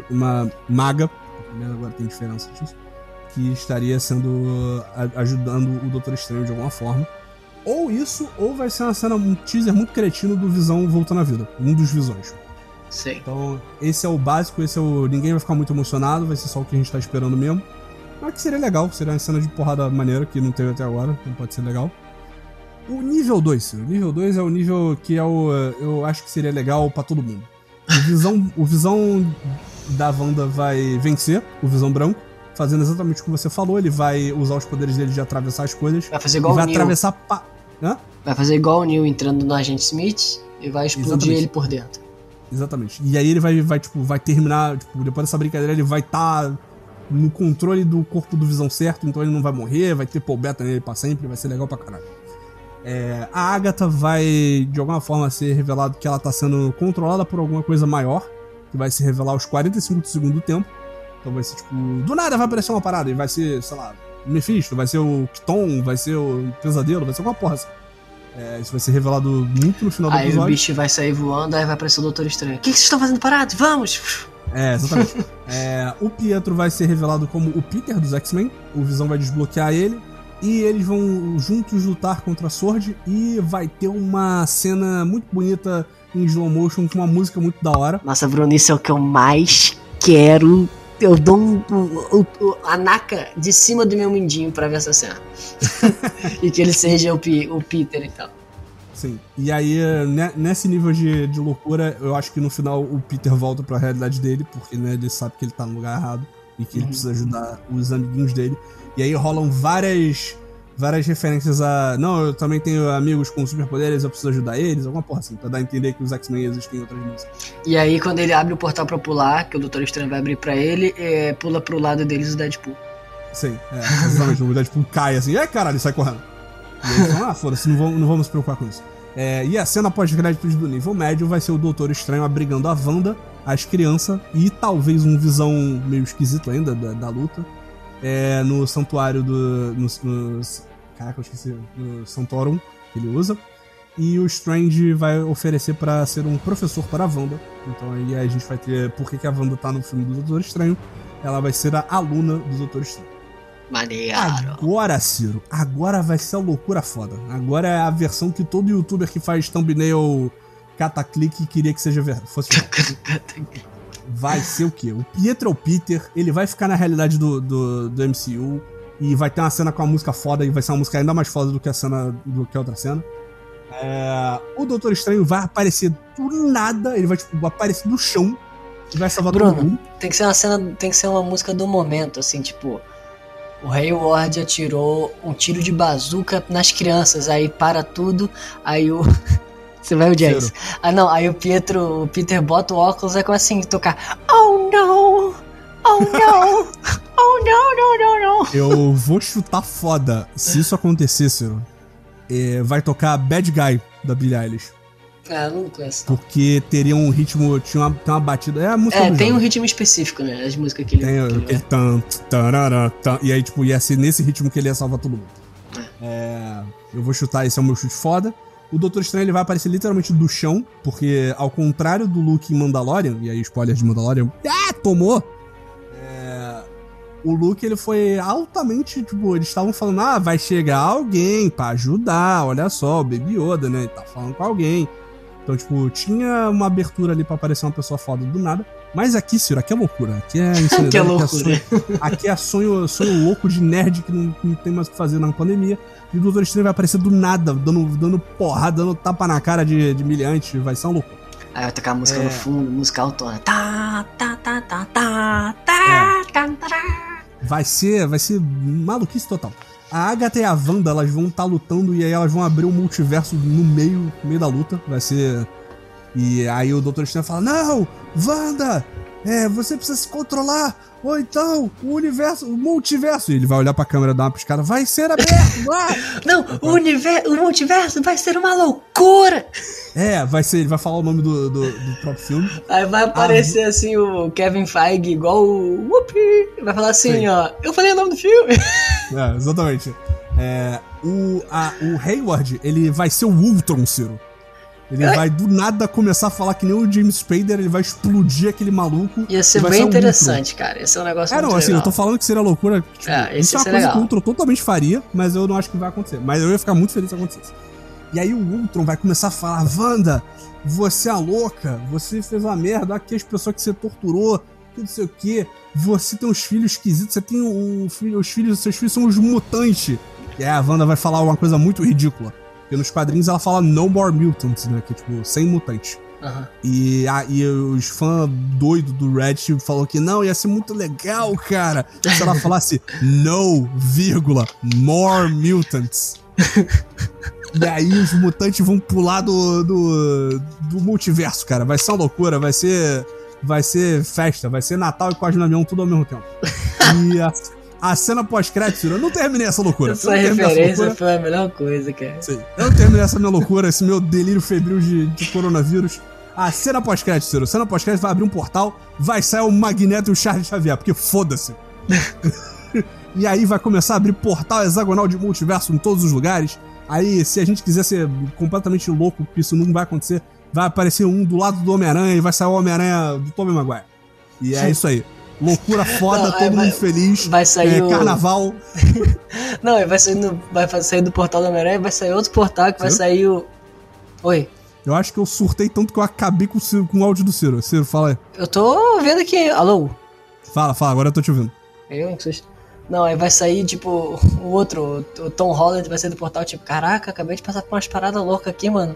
Speaker 2: uma maga. Agora tem diferença disso que estaria sendo ajudando o Doutor Estranho de alguma forma. Ou isso, ou vai ser uma cena, um teaser muito cretino do Visão voltando à vida. Um dos Visões.
Speaker 1: Sim.
Speaker 2: Então, esse é o básico, esse é o. Ninguém vai ficar muito emocionado, vai ser só o que a gente tá esperando mesmo. Mas que seria legal, seria uma cena de porrada maneira que não teve até agora, então pode ser legal. O nível 2, o nível 2 é o nível que é o. Eu acho que seria legal para todo mundo. O Visão, o Visão da Wanda vai vencer, o Visão Branco fazendo exatamente o que você falou. Ele vai usar os poderes dele de atravessar as coisas.
Speaker 1: Vai fazer igual
Speaker 2: vai
Speaker 1: o Neil.
Speaker 2: atravessar. Pa... Hã?
Speaker 1: Vai fazer igual o Neil entrando no agente Smith e vai explodir exatamente. ele por dentro.
Speaker 2: Exatamente. E aí ele vai, vai, tipo, vai terminar. Tipo, depois dessa brincadeira, ele vai estar tá no controle do corpo do Visão certo, então ele não vai morrer, vai ter Paul Beta nele pra sempre, vai ser legal pra caralho. É, a Agatha vai, de alguma forma, ser revelado que ela tá sendo controlada por alguma coisa maior, que vai se revelar aos 45 do segundo tempo. Então vai ser tipo, do nada vai aparecer uma parada e vai ser, sei lá, Mephisto, vai ser o Kton, vai ser o Pesadelo, vai ser alguma porra assim. É, isso vai ser revelado muito no final do
Speaker 1: aí
Speaker 2: episódio.
Speaker 1: Aí o bicho vai sair voando, aí vai aparecer o Doutor Estranho. O que, que vocês estão fazendo parados? Vamos!
Speaker 2: É, exatamente. é, o Pietro vai ser revelado como o Peter dos X-Men. O Visão vai desbloquear ele. E eles vão juntos lutar contra a Sword. E vai ter uma cena muito bonita em slow motion com uma música muito da hora.
Speaker 1: Nossa, Bruno, isso é o que eu mais quero eu dou um, um, um, a naca de cima do meu mindinho pra ver essa cena. e que ele seja o, P, o Peter e tal.
Speaker 2: Sim. E aí, né, nesse nível de, de loucura, eu acho que no final o Peter volta pra realidade dele, porque né, ele sabe que ele tá no lugar errado e que ele uhum. precisa ajudar os amiguinhos dele. E aí rolam várias várias referências a. Não, eu também tenho amigos com superpoderes, eu preciso ajudar eles, alguma porra assim, pra dar a entender que os X-Men existem em outras dimensões.
Speaker 1: E aí, quando ele abre o portal pra pular, que o Doutor Estranho vai abrir pra ele, é, pula pro lado deles o Deadpool.
Speaker 2: Sim, é, exatamente. o Deadpool cai assim, é caralho, sai correndo. E eles falam, ah, foda-se, não vamos, não vamos nos preocupar com isso. É, e a cena pós-créditos do nível médio vai ser o Doutor Estranho abrigando a Wanda, as crianças e talvez um visão meio esquisito ainda da, da luta é, no santuário do. No, no, caraca, eu esqueci. No Santorum que ele usa. E o Strange vai oferecer para ser um professor para a Wanda. Então aí a gente vai ter. Por que, que a Wanda tá no filme do Doutor Estranho? Ela vai ser a aluna do Doutor Estranho.
Speaker 1: Maneiro.
Speaker 2: Agora, Ciro, agora vai ser a loucura foda. Agora é a versão que todo youtuber que faz thumbnail cataclique queria que seja fosse. vai ser o quê? O Pietro o Peter, ele vai ficar na realidade do, do, do, MCU e vai ter uma cena com a música foda e vai ser uma música ainda mais foda do que a cena do que a outra cena. É, o Doutor Estranho vai aparecer do nada, ele vai tipo, aparecer no chão e vai salvar
Speaker 1: Bruno,
Speaker 2: todo mundo.
Speaker 1: Tem que ser uma cena, tem que ser uma música do momento, assim, tipo. o Hayward atirou um tiro de bazuca nas crianças, aí para tudo, aí o. Você vai o Jazz. Ah não, aí o Pietro, o Peter bota o óculos e começa assim tocar. Oh no! Oh no! Oh no, no, no, no!
Speaker 2: Eu vou chutar foda se isso acontecer, Ciro. É, vai tocar Bad Guy da Billie Eilish.
Speaker 1: Ah, não conheço. Não.
Speaker 2: Porque teria um ritmo, tinha uma, tem uma batida. É a música
Speaker 1: É, tem
Speaker 2: jogo.
Speaker 1: um ritmo específico, né? As músicas que ele.
Speaker 2: Tem
Speaker 1: que ele
Speaker 2: aquele tan, tarará, tan, e aí, tipo, ia ser nesse ritmo que ele ia salvar todo mundo. É, eu vou chutar, esse é o meu chute foda. O Doutor Estranho ele vai aparecer literalmente do chão, porque ao contrário do Luke em Mandalorian, e aí spoiler de Mandalorian, ah, tomou! É, o Luke ele foi altamente, tipo, eles estavam falando, ah, vai chegar alguém pra ajudar, olha só, o Baby Yoda, né, ele tá falando com alguém. Então, tipo, tinha uma abertura ali pra aparecer uma pessoa foda do nada. Mas aqui, Ciro, aqui é loucura. Aqui é insanidade.
Speaker 1: É né?
Speaker 2: aqui é
Speaker 1: loucura.
Speaker 2: Aqui é, sonho, aqui é sonho, sonho louco de nerd que não, não tem mais o que fazer na pandemia. E o Doutor Estranho vai aparecer do nada, dando, dando porrada, dando tapa na cara de, de Miliante, Vai ser um louco.
Speaker 1: Aí vai tocar a música
Speaker 2: é...
Speaker 1: no fundo, música autora, Tá, tá, tá, tá, tá, tá, é. tá, tá, tá.
Speaker 2: Vai ser, vai ser maluquice total. A Agatha e a Wanda, elas vão estar tá lutando e aí elas vão abrir o um multiverso no meio, no meio da luta. Vai ser e aí o Doutor Estranho fala: Não, Wanda! É, você precisa se controlar! Ou então, o universo, o multiverso. E ele vai olhar pra câmera, dar uma piscada, vai ser aberto! vai!
Speaker 1: Não, o, universo, o multiverso vai ser uma loucura!
Speaker 2: É, vai ser, ele vai falar o nome do, do, do próprio filme.
Speaker 1: Aí vai aparecer assim o Kevin Feige igual o Whoopi. Vai falar assim,
Speaker 2: Sim.
Speaker 1: ó. Eu falei o nome do filme.
Speaker 2: É, exatamente. É, o, a- o Hayward, ele vai ser o Ultron, Ciro. Ele
Speaker 1: É?
Speaker 2: vai do nada começar a falar que nem o James Spader, ele vai explodir aquele maluco.
Speaker 1: Ia ser bem interessante, cara. Ia ser um negócio
Speaker 2: É, não, assim,
Speaker 1: legal.
Speaker 2: eu tô falando que seria loucura. Tipo,
Speaker 1: É,
Speaker 2: isso é uma coisa
Speaker 1: legal.
Speaker 2: que o Ultron totalmente faria, mas eu não acho que vai acontecer. Mas eu ia ficar muito feliz se acontecesse. E aí o Ultron vai começar a falar: Wanda, você é louca, você fez uma merda, aqui as pessoas que você torturou, que não sei o quê. Você tem uns filhos esquisitos, você tem um filho, os filhos, seus filhos são os mutantes. E aí a Wanda vai falar uma coisa muito ridícula. Porque nos quadrinhos ela fala No More Mutants, né? Que é tipo, sem mutantes.
Speaker 1: Aham.
Speaker 2: E, a, e os fãs doidos do Reddit falou que não, ia ser muito legal, cara. Se ela falasse no, vírgula, more mutants. e aí os mutantes vão pular do, do, do multiverso, cara. Vai ser uma loucura, vai ser. Vai ser festa, vai ser Natal e Cosme Damião tudo ao mesmo tempo. E a, a cena pós-crédito, eu não terminei essa loucura.
Speaker 1: Essa
Speaker 2: terminei essa
Speaker 1: referência
Speaker 2: loucura.
Speaker 1: foi a melhor coisa, cara.
Speaker 2: Sim. Eu não terminei essa minha loucura, esse meu delírio febril de, de coronavírus. A cena pós-crédito, Ciro. Cena pós-crédito vai abrir um portal, vai sair o Magneto e o Charles Xavier, porque foda-se. e aí vai começar a abrir portal hexagonal de multiverso em todos os lugares. Aí, se a gente quiser ser completamente louco, que isso não vai acontecer, vai aparecer um do lado do Homem-Aranha e vai sair o Homem-Aranha do Tobey Maguire. E é isso aí. Loucura foda,
Speaker 1: Não,
Speaker 2: todo
Speaker 1: vai-
Speaker 2: mundo feliz.
Speaker 1: vai sair
Speaker 2: é,
Speaker 1: o-
Speaker 2: Carnaval.
Speaker 1: Não, vai sair, no, vai sair do portal do Homem-Aranha, vai sair outro portal que vai sair o. Oi.
Speaker 2: Eu acho que eu surtei tanto que eu acabei com o, Ciro- com o áudio do Ciro. Ciro, fala aí.
Speaker 1: Eu tô vendo aqui. Alô?
Speaker 2: Fala, fala, agora eu tô te ouvindo.
Speaker 1: Eu, que susto. Não, aí vai sair, tipo, o outro, o Tom Holland vai sair do portal, tipo, caraca, acabei de passar por umas paradas loucas aqui, mano.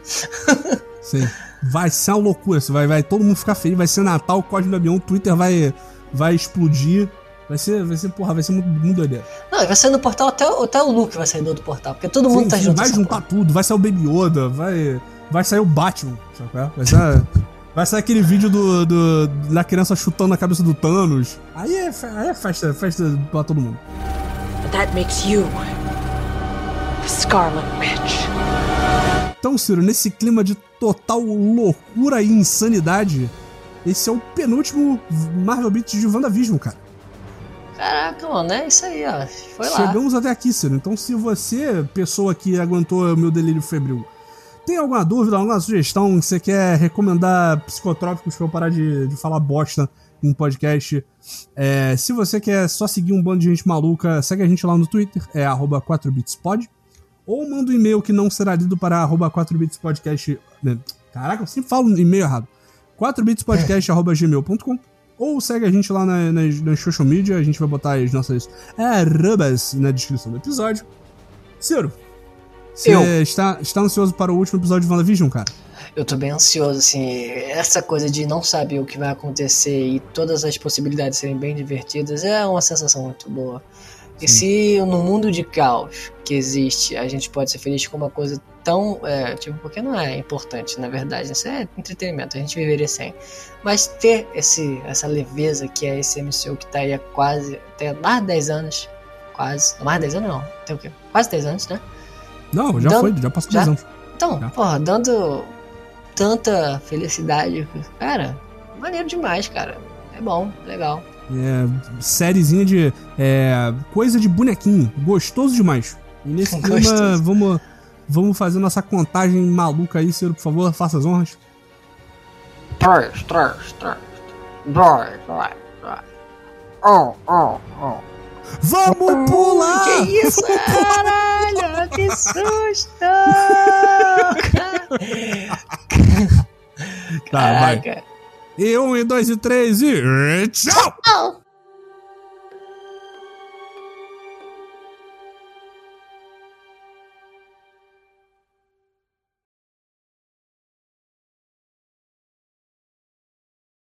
Speaker 2: Sim. Vai ser uma loucura. Vai, vai todo mundo ficar feliz. Vai ser Natal, Código do Avião, o Twitter vai, vai explodir. Vai ser, vai ser, porra, vai ser muito, muito doideira.
Speaker 1: Não, vai sair do portal até, o- até o Luke vai sair do outro portal, porque todo mundo
Speaker 2: Sim,
Speaker 1: tá
Speaker 2: sim,
Speaker 1: junto.
Speaker 2: vai juntar
Speaker 1: porra.
Speaker 2: tudo. Vai sair o Baby Yoda, vai, vai sair o Batman. Sabe qual é? Vai ser, vai sair aquele vídeo do, do- da criança chutando a cabeça do Thanos. Aí é, aí é festa, festa pra todo mundo.
Speaker 3: That makes you Scarlet Witch.
Speaker 2: Então, Ciro, nesse clima de total loucura e insanidade, esse é o penúltimo Marvel Beats de WandaVision, cara.
Speaker 1: Caraca, mano, é isso aí, ó. Foi lá.
Speaker 2: Chegamos até aqui, Ciro. Então, se você, pessoa que aguentou o meu delírio febril, tem alguma dúvida, alguma sugestão, você quer recomendar psicotrópicos pra eu parar de, de falar bosta em podcast, é, se você quer só seguir um bando de gente maluca, segue a gente lá no Twitter, é arroba 4bitspod, ou manda um e-mail que não será lido para arroba 4bitspodcast... né? Caraca, eu sempre falo e-mail errado. 4bitspodcast.gmail.com ou segue a gente lá na- nas, nas social media, a gente vai botar as nossas arrobas na descrição do episódio. Ciro, você está, está ansioso para o último episódio de WandaVision, cara?
Speaker 1: Eu tô bem ansioso, assim. Essa coisa de não saber o que vai acontecer e todas as possibilidades serem bem divertidas é uma sensação muito boa. E se no mundo de caos que existe a gente pode ser feliz com uma coisa tão. É, tipo, porque não é importante, na verdade. Isso é entretenimento, a gente viveria sem. Mas ter esse, essa leveza que é esse MCU que tá aí há quase. até mais de 10 anos. Quase. Mais de 10 anos não. Tem o quê? Quase 10 anos, né?
Speaker 2: Não, já
Speaker 1: Dando-
Speaker 2: foi, já passou
Speaker 1: já?
Speaker 2: 10 anos.
Speaker 1: Então,
Speaker 2: Já.
Speaker 1: porra, dando tanta felicidade. Cara, maneiro demais, cara. É bom, legal.
Speaker 2: É, sériezinha de. É, coisa de bonequinho. Gostoso demais. E nesse clima,
Speaker 1: Gostoso.
Speaker 2: vamos, vamos fazer nossa contagem maluca aí, Ciro, por favor, faça as honras.
Speaker 1: Três, três, três. Dois, dois, dois. Oh, oh, oh.
Speaker 2: Vamos pular!
Speaker 1: Que isso, caralho? Que susto!
Speaker 2: Tá, vai. E um, e dois, e três, e. Tchau!